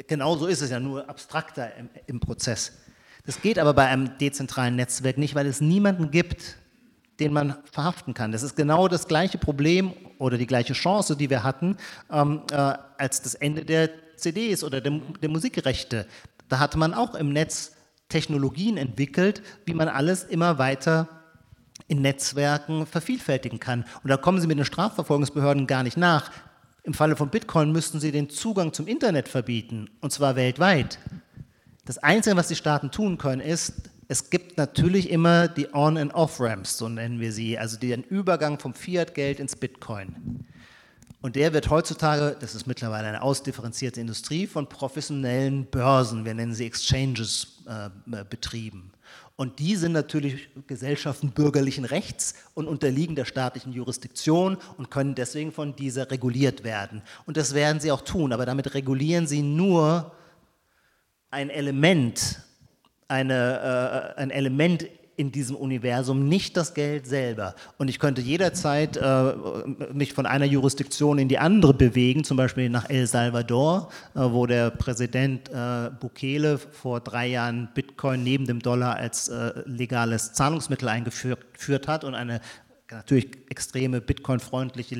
genau so ist es ja, nur abstrakter im, im Prozess. Das geht aber bei einem dezentralen Netzwerk nicht, weil es niemanden gibt, den man verhaften kann. Das ist genau das gleiche Problem oder die gleiche Chance, die wir hatten, ähm, äh, als das Ende der CDs oder der, der Musikrechte. Da hatte man auch im Netz Technologien entwickelt, wie man alles immer weiter in Netzwerken vervielfältigen kann. Und da kommen Sie mit den Strafverfolgungsbehörden gar nicht nach. Im Falle von Bitcoin müssten Sie den Zugang zum Internet verbieten, und zwar weltweit. Das Einzige, was die Staaten tun können, ist, es gibt natürlich immer die On- and Off-Ramps, so nennen wir sie, also den Übergang vom Fiat-Geld ins Bitcoin. Und der wird heutzutage, das ist mittlerweile eine ausdifferenzierte Industrie, von professionellen Börsen, wir nennen sie Exchanges, äh, betrieben. Und die sind natürlich Gesellschaften bürgerlichen Rechts und unterliegen der staatlichen Jurisdiktion und können deswegen von dieser reguliert werden. Und das werden sie auch tun, aber damit regulieren sie nur ein Element, eine, äh, ein Element in diesem Universum, nicht das Geld selber. Und ich könnte jederzeit äh, mich von einer Jurisdiktion in die andere bewegen, zum Beispiel nach El Salvador, äh, wo der Präsident äh, Bukele vor drei Jahren Bitcoin neben dem Dollar als äh, legales Zahlungsmittel eingeführt hat und eine natürlich extreme Bitcoin-freundliche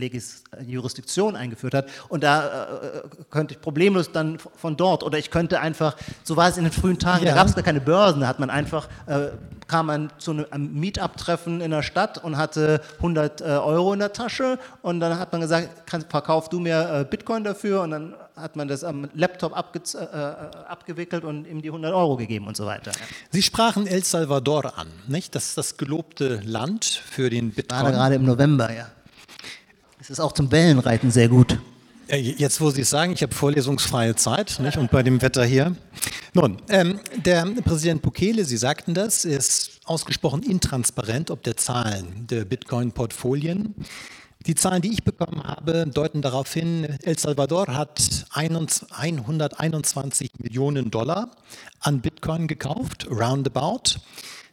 Jurisdiktion eingeführt hat. Und da äh, könnte ich problemlos dann von dort oder ich könnte einfach, so war es in den frühen Tagen, ja. da gab es gar keine Börsen, da hat man einfach, äh, kam man zu einem Meetup-Treffen in der Stadt und hatte 100 äh, Euro in der Tasche und dann hat man gesagt, kann, verkauf du mir äh, Bitcoin dafür und dann hat man das am Laptop äh, äh, abgewickelt und ihm die 100 Euro gegeben und so weiter. Sie sprachen El Salvador an, nicht? Das ist das gelobte Land für den Bitcoin. War gerade im November, ja. Es ist auch zum Wellenreiten sehr gut. Jetzt, wo Sie es sagen, ich habe vorlesungsfreie Zeit nicht? und bei dem Wetter hier. Nun, ähm, der Präsident Bukele, Sie sagten das, ist ausgesprochen intransparent ob der Zahlen der Bitcoin-Portfolien. Die Zahlen, die ich bekommen habe, deuten darauf hin, El Salvador hat 121 Millionen Dollar an Bitcoin gekauft, roundabout.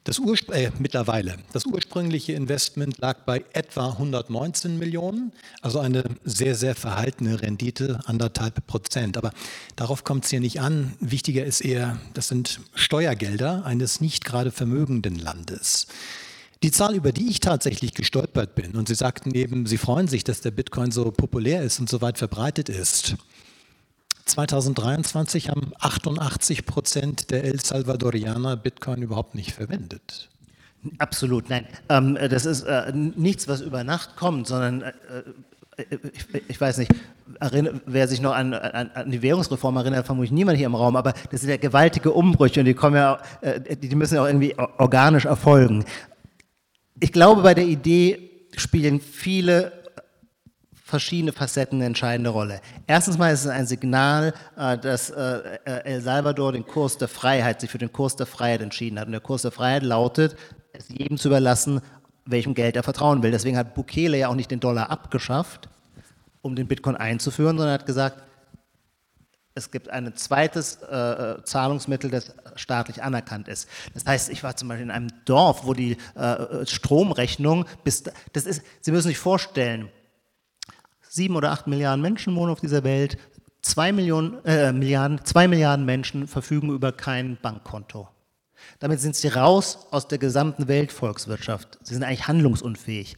Das Urspr äh, mittlerweile. Das ursprüngliche Investment lag bei etwa 119 Millionen, also eine sehr, sehr verhaltene Rendite, anderthalb Prozent. Aber darauf kommt es hier nicht an. Wichtiger ist eher, das sind Steuergelder eines nicht gerade vermögenden Landes. Die Zahl, über die ich tatsächlich gestolpert bin, und Sie sagten eben, Sie freuen sich, dass der Bitcoin so populär ist und so weit verbreitet ist. 2023 haben 88 Prozent der El Salvadorianer Bitcoin überhaupt nicht verwendet. Absolut, nein. Ähm, das ist äh, nichts, was über Nacht kommt, sondern äh, äh ich, ich, weiß nicht, wer sich noch an, an, an, die Währungsreform erinnert, vermutlich niemand hier im Raum, aber das sind ja gewaltige Umbrüche und die kommen ja, äh, die müssen ja auch irgendwie organisch erfolgen ich glaube, bei der Idee spielen viele verschiedene Facetten eine entscheidende Rolle. Erstens mal ist es ein Signal, äh, dass äh, El Salvador den Kurs der Freiheit, sich für den Kurs der Freiheit entschieden hat. Und der Kurs der Freiheit lautet, es jedem zu überlassen, welchem Geld er vertrauen will. Deswegen hat Bukele ja auch nicht den Dollar abgeschafft, um den Bitcoin einzuführen, sondern hat gesagt, es gibt ein zweites äh, äh, Zahlungsmittel, das staatlich anerkannt ist. Das heißt, ich war zum Beispiel in einem Dorf, wo die äh, Stromrechnung bis, das ist, Sie müssen sich vorstellen, sieben oder acht Milliarden Menschen wohnen auf dieser Welt, zwei Millionen, äh, Milliarden, zwei Milliarden Menschen verfügen über kein Bankkonto. Damit sind sie raus aus der gesamten Weltvolkswirtschaft. Sie sind eigentlich handlungsunfähig.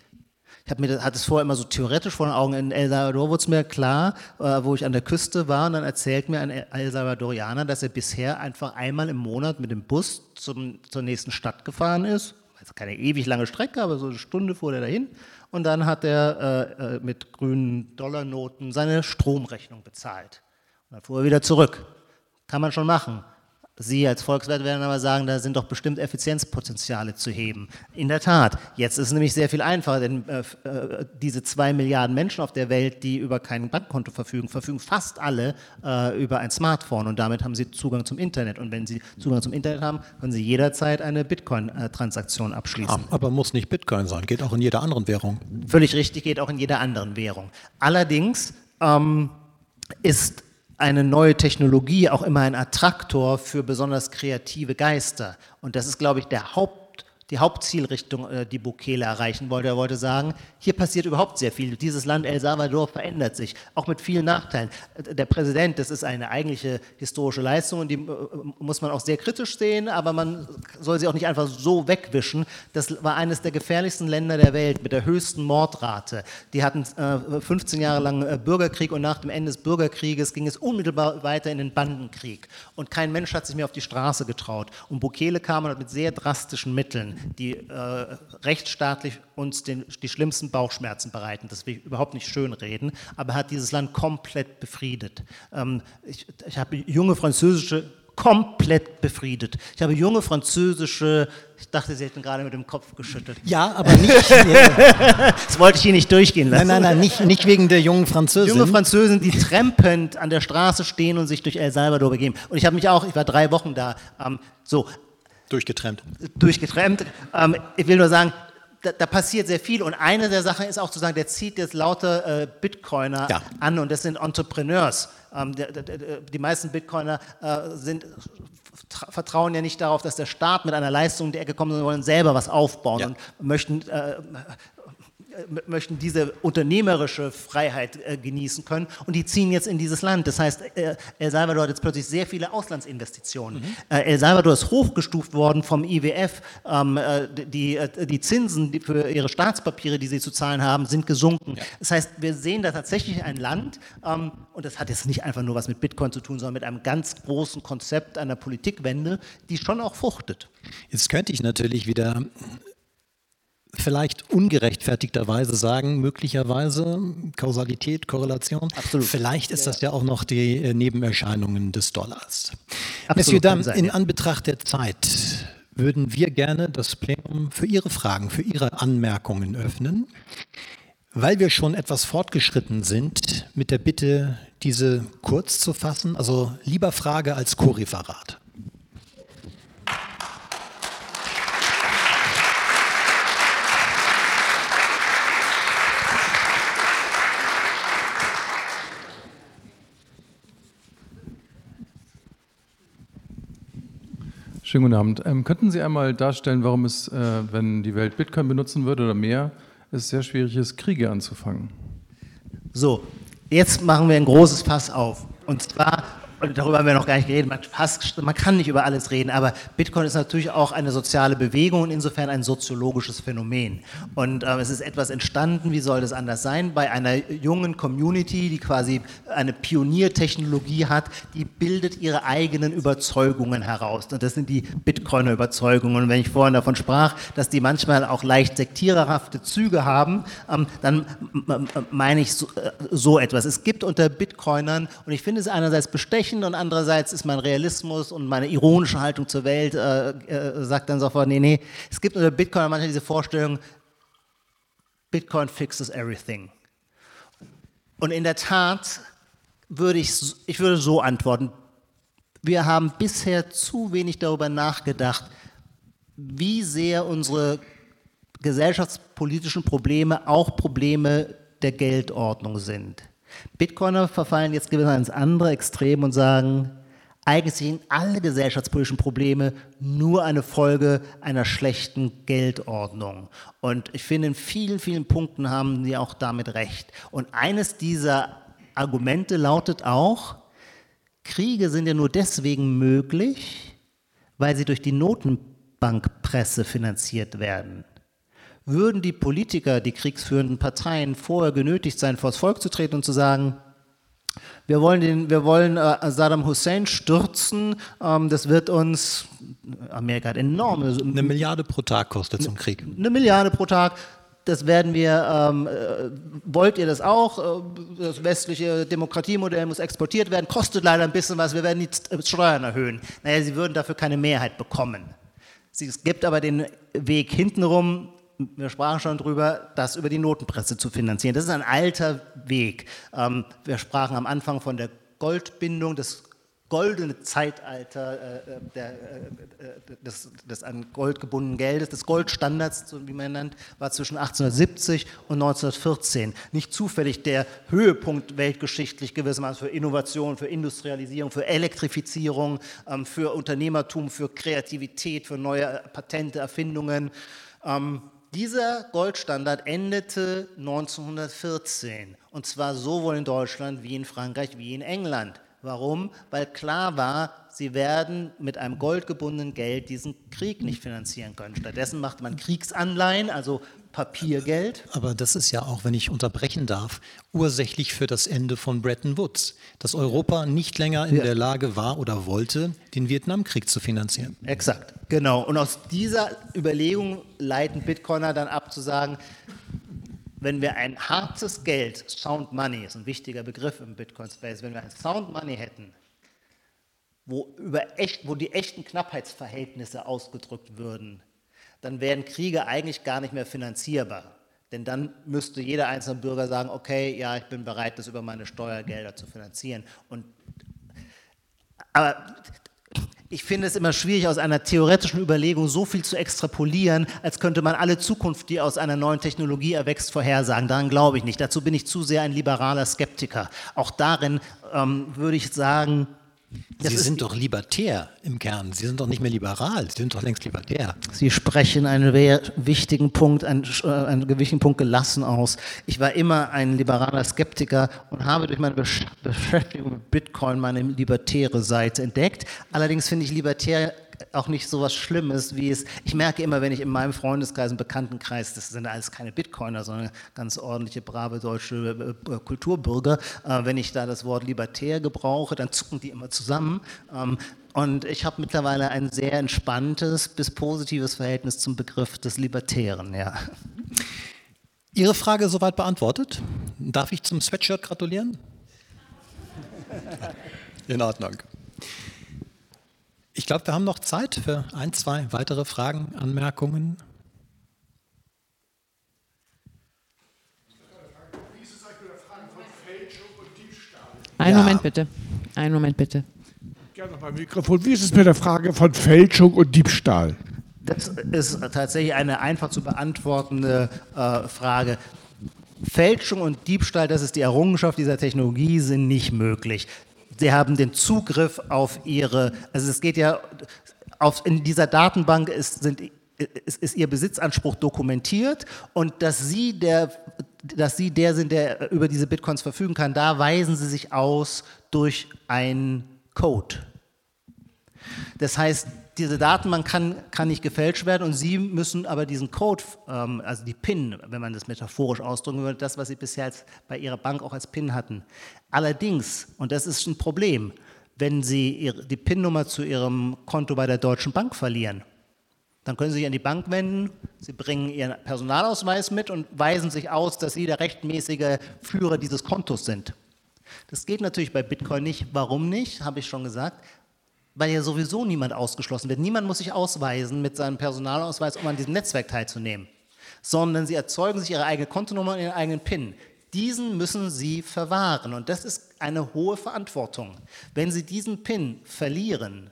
Ich habe mir hatte es vorher immer so theoretisch vor den Augen. In El Salvador wurde es mir klar, äh, wo ich an der Küste war, und dann erzählt mir ein El Salvadorianer, dass er bisher einfach einmal im Monat mit dem Bus zum, zur nächsten Stadt gefahren ist. Also keine ewig lange Strecke, aber so eine Stunde fuhr er dahin. Und dann hat er äh, äh, mit grünen Dollarnoten seine Stromrechnung bezahlt. Und dann fuhr er wieder zurück. Kann man schon machen. Sie als Volkswirt werden aber sagen, da sind doch bestimmt Effizienzpotenziale zu heben. In der Tat, jetzt ist es nämlich sehr viel einfacher, denn äh, äh, diese zwei Milliarden Menschen auf der Welt, die über kein Bankkonto verfügen, verfügen fast alle äh, über ein Smartphone und damit haben sie Zugang zum Internet. Und wenn sie Zugang zum Internet haben, können sie jederzeit eine Bitcoin-Transaktion abschließen. Aber muss nicht Bitcoin sein, geht auch in jeder anderen Währung. Völlig richtig, geht auch in jeder anderen Währung. Allerdings ähm, ist eine neue Technologie auch immer ein Attraktor für besonders kreative Geister. Und das ist, glaube ich, der Haupt die Hauptzielrichtung, äh, die Bukele erreichen wollte. Er wollte sagen, hier passiert überhaupt sehr viel. Dieses Land El Salvador verändert sich, auch mit vielen Nachteilen. Der Präsident, das ist eine eigentliche historische Leistung und die äh, muss man auch sehr kritisch sehen, aber man soll sie auch nicht einfach so wegwischen. Das war eines der gefährlichsten Länder der Welt mit der höchsten Mordrate. Die hatten 15 äh, Jahre lang Bürgerkrieg und nach dem Ende des Bürgerkrieges ging es unmittelbar weiter in den Bandenkrieg. Und kein Mensch hat sich mehr auf die Straße getraut. Und Bukele kam mit sehr drastischen Mitteln die äh, rechtsstaatlich uns den, die schlimmsten Bauchschmerzen bereiten. Das will ich überhaupt nicht schönreden, aber hat dieses Land komplett befriedet. Ähm, ich, ich habe junge französische komplett befriedet. Ich habe junge französische, ich dachte, Sie hätten gerade mit dem Kopf geschüttelt. Ja, aber nicht. das wollte ich hier nicht durchgehen lassen. Nein, nein, nein, nicht, nicht wegen der jungen Französin. Junge Französen, die trempend an der Straße stehen und sich durch El Salvador begeben. Und ich habe mich auch, ich war drei Wochen da, ähm, so, Durchgetrennt. Durchgetrennt. Ähm, ich will nur sagen, da, da, passiert sehr viel und eine der Sachen ist auch zu sagen, der zieht jetzt lauter äh, Bitcoiner ja. an und das sind Entrepreneurs. Ähm, der, der, die meisten Bitcoiner äh, sind, vertrauen ja nicht darauf, dass der Staat mit einer Leistung in die Ecke kommt, sondern wollen selber was aufbauen ja. und möchten äh, möchten diese unternehmerische Freiheit äh, genießen können und die ziehen jetzt in dieses Land. Das heißt, äh, El Salvador hat jetzt plötzlich sehr viele Auslandsinvestitionen. Mhm. Äh, El Salvador ist hochgestuft worden vom IWF. Ähm, äh, die, äh, die Zinsen die für ihre Staatspapiere, die sie zu zahlen haben, sind gesunken. Ja. Das heißt, wir sehen da tatsächlich ein Land, ähm, und das hat jetzt nicht einfach nur was mit Bitcoin zu tun, sondern mit einem ganz großen Konzept einer Politikwende, die schon auch fruchtet. Jetzt könnte ich natürlich wieder vielleicht ungerechtfertigterweise sagen, möglicherweise Kausalität, Korrelation. Absolut. Vielleicht ist das ja auch noch die äh, Nebenerscheinungen des Dollars. Absolut. Dann in Anbetracht der Zeit würden wir gerne das Plenum für Ihre Fragen, für Ihre Anmerkungen öffnen. Weil wir schon etwas fortgeschritten sind, mit der Bitte, diese kurz zu fassen, also lieber Frage als Co-Referat. Schönen guten Abend. Ähm, könnten Sie einmal darstellen, warum es, äh, wenn die Welt Bitcoin benutzen würde oder mehr, es sehr schwierig ist, Kriege anzufangen? So, jetzt machen wir ein großes Fass auf. Und zwar und darüber haben wir noch gar nicht geredet, man, fast, man kann nicht über alles reden, aber Bitcoin ist natürlich auch eine soziale Bewegung und insofern ein soziologisches Phänomen. Und äh, es ist etwas entstanden, wie soll das anders sein, bei einer jungen Community, die quasi eine Pioniertechnologie hat, die bildet ihre eigenen Überzeugungen heraus. Und das sind die Bitcoiner Überzeugungen. Und wenn ich vorhin davon sprach, dass die manchmal auch leicht sektiererhafte Züge haben, ähm, dann meine ich so, äh, so etwas. Es gibt unter Bitcoinern, und ich finde es einerseits bestechend, Schwächen und andererseits ist mein Realismus und meine ironische Haltung zur Welt, äh, äh, sagt dann sofort, nee, nee, es gibt unter Bitcoin manchmal diese Vorstellung, Bitcoin fixes everything. Und in der Tat würde ich, ich würde so antworten, wir haben bisher zu wenig darüber nachgedacht, wie sehr unsere gesellschaftspolitischen Probleme auch Probleme der Geldordnung sind. Bitcoiner verfallen jetzt gewissermaßen ins andere Extrem und sagen, eigentlich sind alle gesellschaftspolitischen Probleme nur eine Folge einer schlechten Geldordnung. Und ich finde, in vielen, vielen Punkten haben sie auch damit recht. Und eines dieser Argumente lautet auch, Kriege sind ja nur deswegen möglich, weil sie durch die Notenbankpresse finanziert werden. Würden die Politiker, die kriegsführenden Parteien vorher genötigt sein, vor das Volk zu treten und zu sagen, wir wollen, den, wir wollen äh, Saddam Hussein stürzen. Ähm, das wird uns, Amerika hat enorme. Eine Milliarde pro Tag kostet so ein Krieg. Eine Milliarde pro Tag. Das werden wir, ähm, äh, wollt ihr das auch? Äh, das westliche Demokratiemodell muss exportiert werden, kostet leider ein bisschen was, wir werden die Steuern erhöhen. Naja, sie würden dafür keine Mehrheit bekommen. Es gibt aber den Weg hintenrum, wir sprachen schon drüber, das über die Notenpresse zu finanzieren. Das ist ein alter Weg. Ähm, wir sprachen am Anfang von der Goldbindung, das goldene Zeitalter äh, der, äh, des, des, an Gold gebundenen Geldes, des Goldstandards, wie man nennt, war zwischen 1870 und 1914. Nicht zufällig der Höhepunkt weltgeschichtlich gewissermaßen für Innovation, für Industrialisierung, für Elektrifizierung, ähm, für Unternehmertum, für Kreativität, für neue Patente, Erfindungen. Ähm, dieser Goldstandard endete 1914 und zwar sowohl in Deutschland wie in Frankreich wie in England. Warum? Weil klar war, sie werden mit einem goldgebundenen Geld diesen Krieg nicht finanzieren können. Stattdessen macht man Kriegsanleihen, also Papiergeld. Aber das ist ja auch, wenn ich unterbrechen darf, ursächlich für das Ende von Bretton Woods, dass Europa nicht länger in ja. der Lage war oder wollte, den Vietnamkrieg zu finanzieren. Exakt, genau. Und aus dieser Überlegung leiten Bitcoiner dann ab zu sagen, wenn wir ein hartes Geld, Sound Money ist ein wichtiger Begriff im Bitcoin Space, wenn wir ein Sound Money hätten, wo, über echt, wo die echten Knappheitsverhältnisse ausgedrückt würden, dann wären Kriege eigentlich gar nicht mehr finanzierbar. Denn dann müsste jeder einzelne Bürger sagen, okay, ja, ich bin bereit, das über meine Steuergelder zu finanzieren. Und, aber ich finde es immer schwierig, aus einer theoretischen Überlegung so viel zu extrapolieren, als könnte man alle Zukunft, die aus einer neuen Technologie erwächst, vorhersagen. Daran glaube ich nicht. Dazu bin ich zu sehr ein liberaler Skeptiker. Auch darin ähm, würde ich sagen, Sie sind doch libertär im Kern. Sie sind doch nicht mehr liberal. Sie sind doch längst libertär. Sie sprechen einen wichtigen Punkt, einen, äh, einen gewichtigen Punkt gelassen aus. Ich war immer ein liberaler Skeptiker und habe durch meine Beschäftigung mit Bitcoin meine libertäre Seite entdeckt. Allerdings finde ich libertär auch nicht so was Schlimmes, wie es, ich merke immer, wenn ich in meinem Freundeskreis, im Bekanntenkreis, das sind alles keine Bitcoiner, sondern ganz ordentliche, brave deutsche äh, Kulturbürger, äh, wenn ich da das Wort libertär gebrauche, dann zucken die immer zusammen. Ähm, und ich habe mittlerweile ein sehr entspanntes bis positives Verhältnis zum Begriff des Libertären, ja. Ihre Frage soweit beantwortet. Darf ich zum Sweatshirt gratulieren? In Ordnung. Ich glaube, wir haben noch Zeit für ein, zwei weitere Fragen, Anmerkungen. Einen ja. Moment bitte. Einen Moment bitte. Gerne noch mal Mikrofon. Wie ist es mit der Frage von Fälschung und Diebstahl? Das ist tatsächlich eine einfach zu beantwortende äh, Frage. Fälschung und Diebstahl, das ist die Errungenschaft dieser Technologie, sind nicht möglich. Sie haben den Zugriff auf Ihre, also es geht ja, auf, in dieser Datenbank ist, sind, ist, ist Ihr Besitzanspruch dokumentiert und dass Sie, der, dass Sie der sind, der über diese Bitcoins verfügen kann, da weisen Sie sich aus durch einen Code. Das heißt, diese Datenbank kann, kann nicht gefälscht werden und Sie müssen aber diesen Code, ähm, also die PIN, wenn man das metaphorisch ausdrücken würde, das, was Sie bisher als, bei Ihrer Bank auch als PIN hatten. Allerdings, und das ist ein Problem, wenn Sie ihre, die PIN-Nummer zu Ihrem Konto bei der Deutschen Bank verlieren, dann können Sie sich an die Bank wenden, Sie bringen Ihren Personalausweis mit und weisen sich aus, dass Sie der rechtmäßige Führer dieses Kontos sind. Das geht natürlich bei Bitcoin nicht. Warum nicht? Habe ich schon gesagt weil ja sowieso niemand ausgeschlossen wird. Niemand muss sich ausweisen mit seinem Personalausweis, um an diesem Netzwerk teilzunehmen, sondern sie erzeugen sich ihre eigene Kontonummer und ihren eigenen PIN. Diesen müssen sie verwahren und das ist eine hohe Verantwortung. Wenn sie diesen PIN verlieren,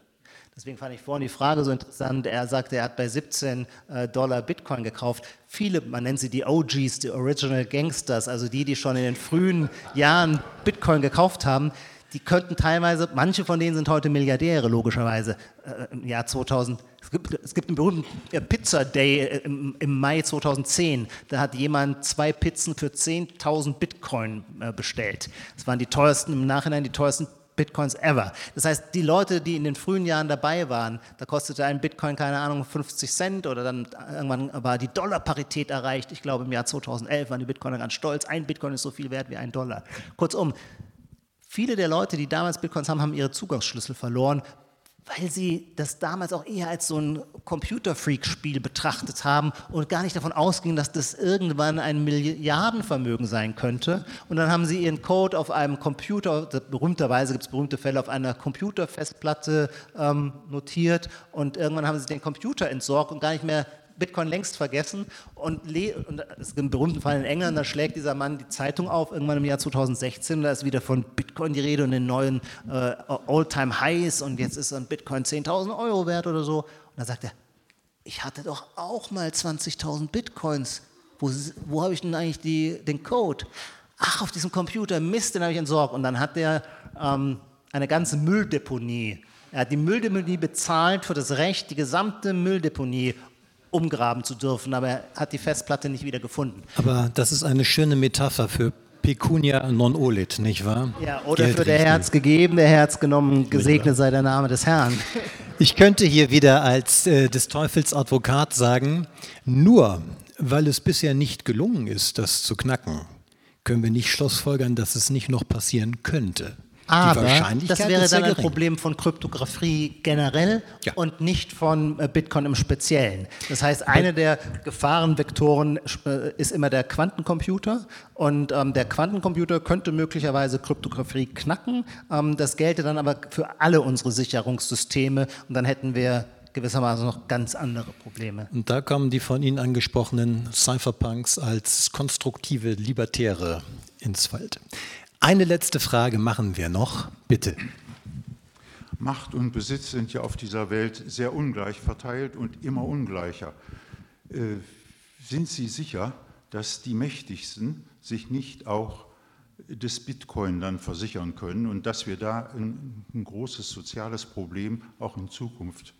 Deswegen fand ich vorhin die Frage so interessant. Er sagte, er hat bei 17 äh, Dollar Bitcoin gekauft. Viele, man nennt sie die OGs, die Original Gangsters, also die, die schon in den frühen Jahren Bitcoin gekauft haben, die könnten teilweise, manche von denen sind heute Milliardäre, logischerweise, äh, im Jahr 2000. Es gibt, es gibt einen berühmten äh, Pizza Day äh, im, im, Mai 2010. Da hat jemand zwei Pizzen für 10.000 Bitcoin äh, bestellt. Das waren die teuersten, im Nachhinein die teuersten Bitcoins ever. Das heißt, die Leute, die in den frühen Jahren dabei waren, da kostete ein Bitcoin, keine Ahnung, 50 Cent oder dann irgendwann war die Dollarparität erreicht. Ich glaube, im Jahr 2011 waren die Bitcoiner ganz stolz. Ein Bitcoin ist so viel wert wie ein Dollar. Kurzum, viele der Leute, die damals Bitcoins haben, haben ihre Zugangsschlüssel verloren, weil sie das damals auch eher als so ein Computerfreak-Spiel betrachtet haben und gar nicht davon ausgingen, dass das irgendwann ein Milliardenvermögen sein könnte. Und dann haben sie ihren Code auf einem Computer, berühmterweise gibt es berühmte Fälle, auf einer Computerfestplatte ähm, notiert und irgendwann haben sie den Computer entsorgt und gar nicht mehr Bitcoin längst vergessen und, und es gibt einen berühmten Fall in England, da schlägt dieser Mann die Zeitung auf, irgendwann im Jahr 2016, da ist wieder von Bitcoin die Rede und den neuen äh, All-Time-Highs und jetzt ist ein Bitcoin 10.000 Euro wert oder so. Und dann sagt er, ich hatte doch auch mal 20.000 Bitcoins. Wo, wo habe ich denn eigentlich die, den Code? Ach, auf diesem Computer, Mist, den habe ich entsorgt. Und dann hat er ähm, eine ganze Mülldeponie er hat die Mülldeponie bezahlt für das Recht, die gesamte Mülldeponie umgraben zu dürfen, aber er hat die Festplatte nicht wieder gefunden. Aber das ist eine schöne Metapher für Pecunia non olit, nicht wahr? Ja, oder Geld für der Herz gegeben, der Herz genommen, gesegnet sei der Name des Herrn. Ich könnte hier wieder als äh, des Teufels Advokat sagen, nur weil es bisher nicht gelungen ist, das zu knacken, können wir nicht schlussfolgern, dass es nicht noch passieren könnte. Aber das wäre dann ein Problem von Kryptographie generell ja. und nicht von äh, Bitcoin im Speziellen. Das heißt, eine der Gefahrenvektoren äh, ist immer der Quantencomputer und ähm, der Quantencomputer könnte möglicherweise Kryptographie knacken. Ähm, das gelte dann aber für alle unsere Sicherungssysteme und dann hätten wir gewissermaßen noch ganz andere Probleme. Und da kommen die von Ihnen angesprochenen Cypherpunks als konstruktive Libertäre ins Feld. Eine letzte Frage machen wir noch, bitte. Macht und Besitz sind ja auf dieser Welt sehr ungleich verteilt und immer ungleicher. Äh, sind Sie sicher, dass die Mächtigsten sich nicht auch des Bitcoin dann versichern können und dass wir da ein, ein großes soziales Problem auch in Zukunft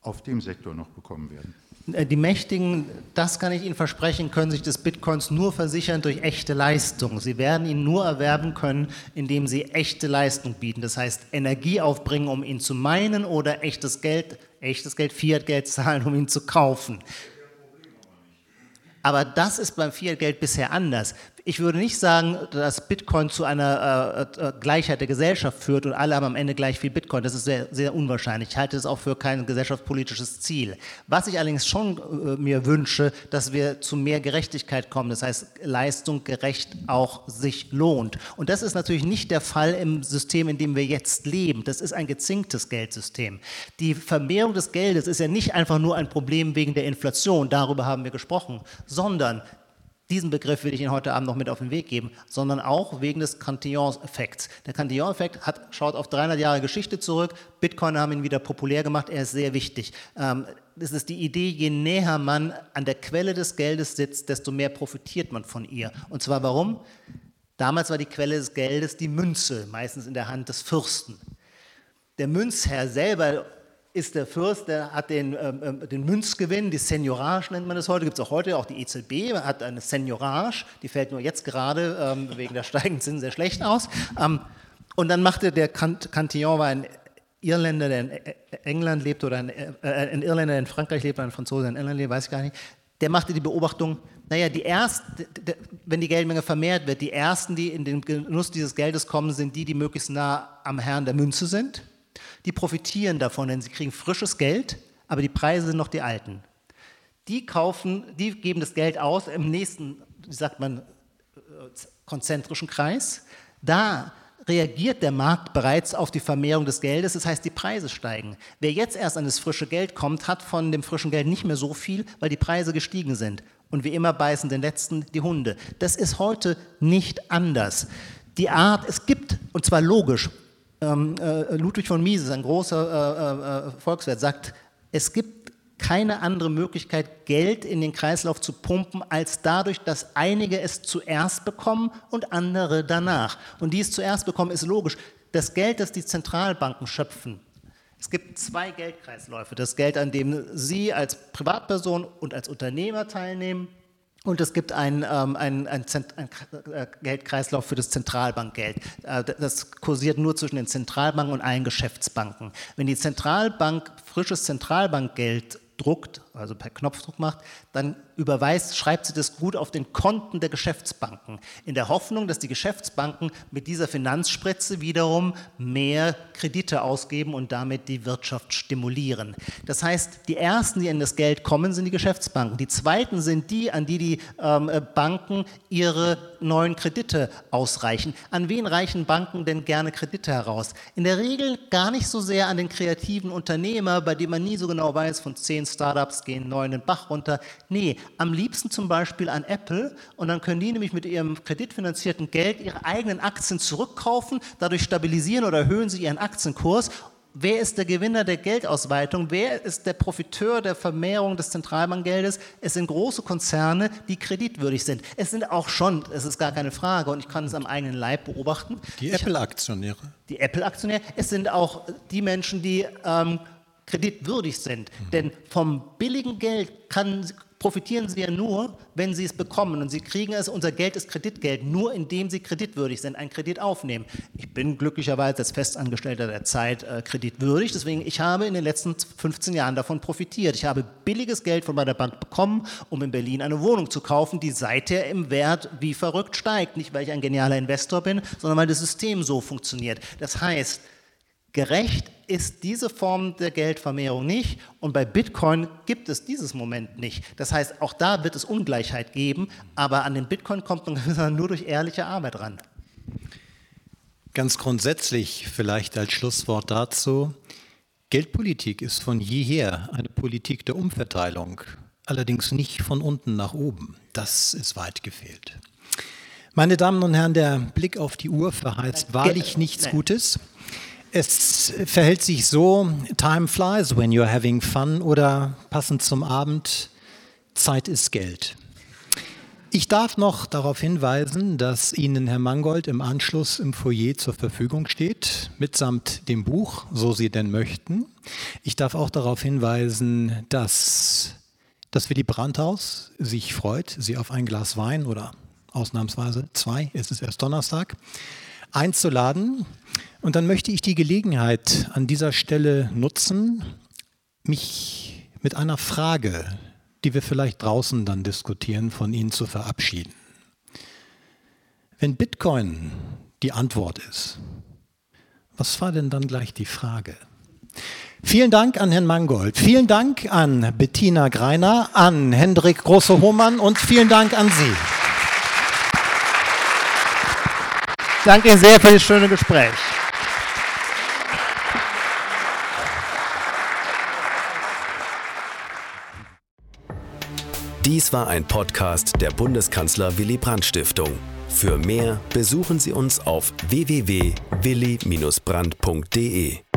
auf dem Sektor noch bekommen werden? Äh, die Mächtigen, das kann ich Ihnen versprechen, können sich des Bitcoins nur versichern durch echte Leistung. Sie werden ihn nur erwerben können, indem sie echte Leistung bieten. Das heißt, Energie aufbringen, um ihn zu meinen oder echtes Geld, echtes Geld, Fiat-Geld zahlen, um ihn zu kaufen. Aber das ist beim Fiat-Geld bisher anders. Ich würde nicht sagen, dass Bitcoin zu einer äh, äh, Gleichheit der Gesellschaft führt und alle haben am Ende gleich viel Bitcoin. Das ist sehr, sehr unwahrscheinlich. Ich halte es auch für kein gesellschaftspolitisches Ziel. Was ich allerdings schon äh, mir wünsche, dass wir zu mehr Gerechtigkeit kommen. Das heißt, Leistung gerecht auch sich lohnt. Und das ist natürlich nicht der Fall im System, in dem wir jetzt leben. Das ist ein gezinktes Geldsystem. Die Vermehrung des Geldes ist ja nicht einfach nur ein Problem wegen der Inflation. Darüber haben wir gesprochen, sondern diesen Begriff will ich Ihnen heute Abend noch mit auf den Weg geben, sondern auch wegen des Cantillon-Effekts. Der Cantillon-Effekt schaut auf 300 Jahre Geschichte zurück. Bitcoin haben ihn wieder populär gemacht. Er ist sehr wichtig. Ähm, das ist die Idee, je näher man an der Quelle des Geldes sitzt, desto mehr profitiert man von ihr. Und zwar warum? Damals war die Quelle des Geldes die Münze, meistens in der Hand des Fürsten. Der Münzherr selber ist der Fürst, der hat den, ähm, ähm, den Münzgewinn, die Seniorage nennt man das heute, gibt es auch heute, auch die EZB hat eine Seniorage, die fällt nur jetzt gerade ähm, wegen der steigenden Zinsen sehr schlecht aus. Ähm, und dann machte der Cant Cantillon, war ein Irländer, der in England lebt, oder ein, äh, ein Irländer, der in Frankreich lebt, oder ein Franzose, der in England lebt, weiß ich gar nicht, der machte die Beobachtung, naja, die ersten, wenn die Geldmenge vermehrt wird, die ersten, die in den Genuss dieses Geldes kommen, sind die, die möglichst nah am Herrn der Münze sind die profitieren davon, denn sie kriegen frisches Geld, aber die Preise sind noch die alten. Die kaufen, die geben das Geld aus im nächsten, wie sagt man, konzentrischen Kreis. Da reagiert der Markt bereits auf die Vermehrung des Geldes, das heißt, die Preise steigen. Wer jetzt erst an das frische Geld kommt, hat von dem frischen Geld nicht mehr so viel, weil die Preise gestiegen sind. Und wie immer beißen den Letzten die Hunde. Das ist heute nicht anders. Die Art, es gibt, und zwar logisch, ähm, äh, Ludwig von Mises, ein großer äh, äh, Volkswirt, sagt, es gibt keine andere Möglichkeit, Geld in den Kreislauf zu pumpen, als dadurch, dass einige es zuerst bekommen und andere danach. Und die es zuerst bekommen, ist logisch. Das Geld, das die Zentralbanken schöpfen, es gibt zwei Geldkreisläufe. Das Geld, an dem Sie als Privatperson und als Unternehmer teilnehmen. Und es gibt einen, ähm, einen, einen, einen, äh, Geldkreislauf für das Zentralbankgeld. Äh, das kursiert nur zwischen den Zentralbanken und allen Geschäftsbanken. Wenn die Zentralbank frisches Zentralbankgeld druckt, also per Knopfdruck macht, dann überweist, schreibt sie das gut auf den Konten der Geschäftsbanken, in der Hoffnung, dass die Geschäftsbanken mit dieser Finanzspritze wiederum mehr Kredite ausgeben und damit die Wirtschaft stimulieren. Das heißt, die ersten, die in das Geld kommen, sind die Geschäftsbanken. Die zweiten sind die, an die die ähm, Banken ihre neuen Kredite ausreichen. An wen reichen Banken denn gerne Kredite heraus? In der Regel gar nicht so sehr an den kreativen Unternehmer, bei dem man nie so genau weiß, von zehn Startups gehen neun den Bach runter. Nee, am liebsten zum Beispiel an Apple und dann können die nämlich mit ihrem kreditfinanzierten Geld ihre eigenen Aktien zurückkaufen, dadurch stabilisieren oder erhöhen sie ihren Aktienkurs Wer ist der Gewinner der Geldausweitung? Wer ist der Profiteur der Vermehrung des Zentralbankgeldes? Es sind große Konzerne, die kreditwürdig sind. Es sind auch schon, es ist gar keine Frage, und ich kann es am eigenen Leib beobachten. Die Apple-Aktionäre. Die Apple-Aktionäre. Es sind auch die Menschen, die ähm, kreditwürdig sind. Mhm. Denn vom billigen Geld kann, profitieren sie ja nur, wenn sie es bekommen. Und sie kriegen es, unser Geld ist Kreditgeld, nur indem sie kreditwürdig sind, einen Kredit aufnehmen. Ich bin glücklicherweise als Festangestellter der Zeit äh, kreditwürdig, deswegen ich habe in den letzten 15 Jahren davon profitiert. Ich habe billiges Geld von meiner Bank bekommen, um in Berlin eine Wohnung zu kaufen, die seither im Wert wie verrückt steigt. Nicht, weil ich ein genialer Investor bin, sondern weil das System so funktioniert. Das heißt, Gerecht ist diese Form der Geldvermehrung nicht und bei Bitcoin gibt es dieses Moment nicht. Das heißt, auch da wird es Ungleichheit geben, aber an den Bitcoin kommt man nur durch ehrliche Arbeit ran. Ganz grundsätzlich vielleicht als Schlusswort dazu, Geldpolitik ist von jeher eine Politik der Umverteilung, allerdings nicht von unten nach oben. Das ist weit gefehlt. Meine Damen und Herren, der Blick auf die Uhr verheißt wahrlich nichts Gutes. Es verhält sich so, time flies when you're having fun oder passend zum Abend, Zeit ist Geld. Ich darf noch darauf hinweisen, dass Ihnen Herr Mangold im Anschluss im Foyer zur Verfügung steht, mitsamt dem Buch, so Sie denn möchten. Ich darf auch darauf hinweisen, dass das Willy Brandhaus sich freut, Sie auf ein Glas Wein oder ausnahmsweise zwei, es ist erst Donnerstag, einzuladen. Und dann möchte ich die Gelegenheit an dieser Stelle nutzen, mich mit einer Frage, die wir vielleicht draußen dann diskutieren, von Ihnen zu verabschieden. Wenn Bitcoin die Antwort ist, was war denn dann gleich die Frage? Vielen Dank an Herrn Mangold, vielen Dank an Bettina Greiner, an Hendrik Große-Hohmann und vielen Dank an Sie. Danke sehr für das schöne Gespräch. Dies war ein Podcast der Bundeskanzler Willy Brandt Stiftung. Für mehr besuchen Sie uns auf www.willy-brandt.de.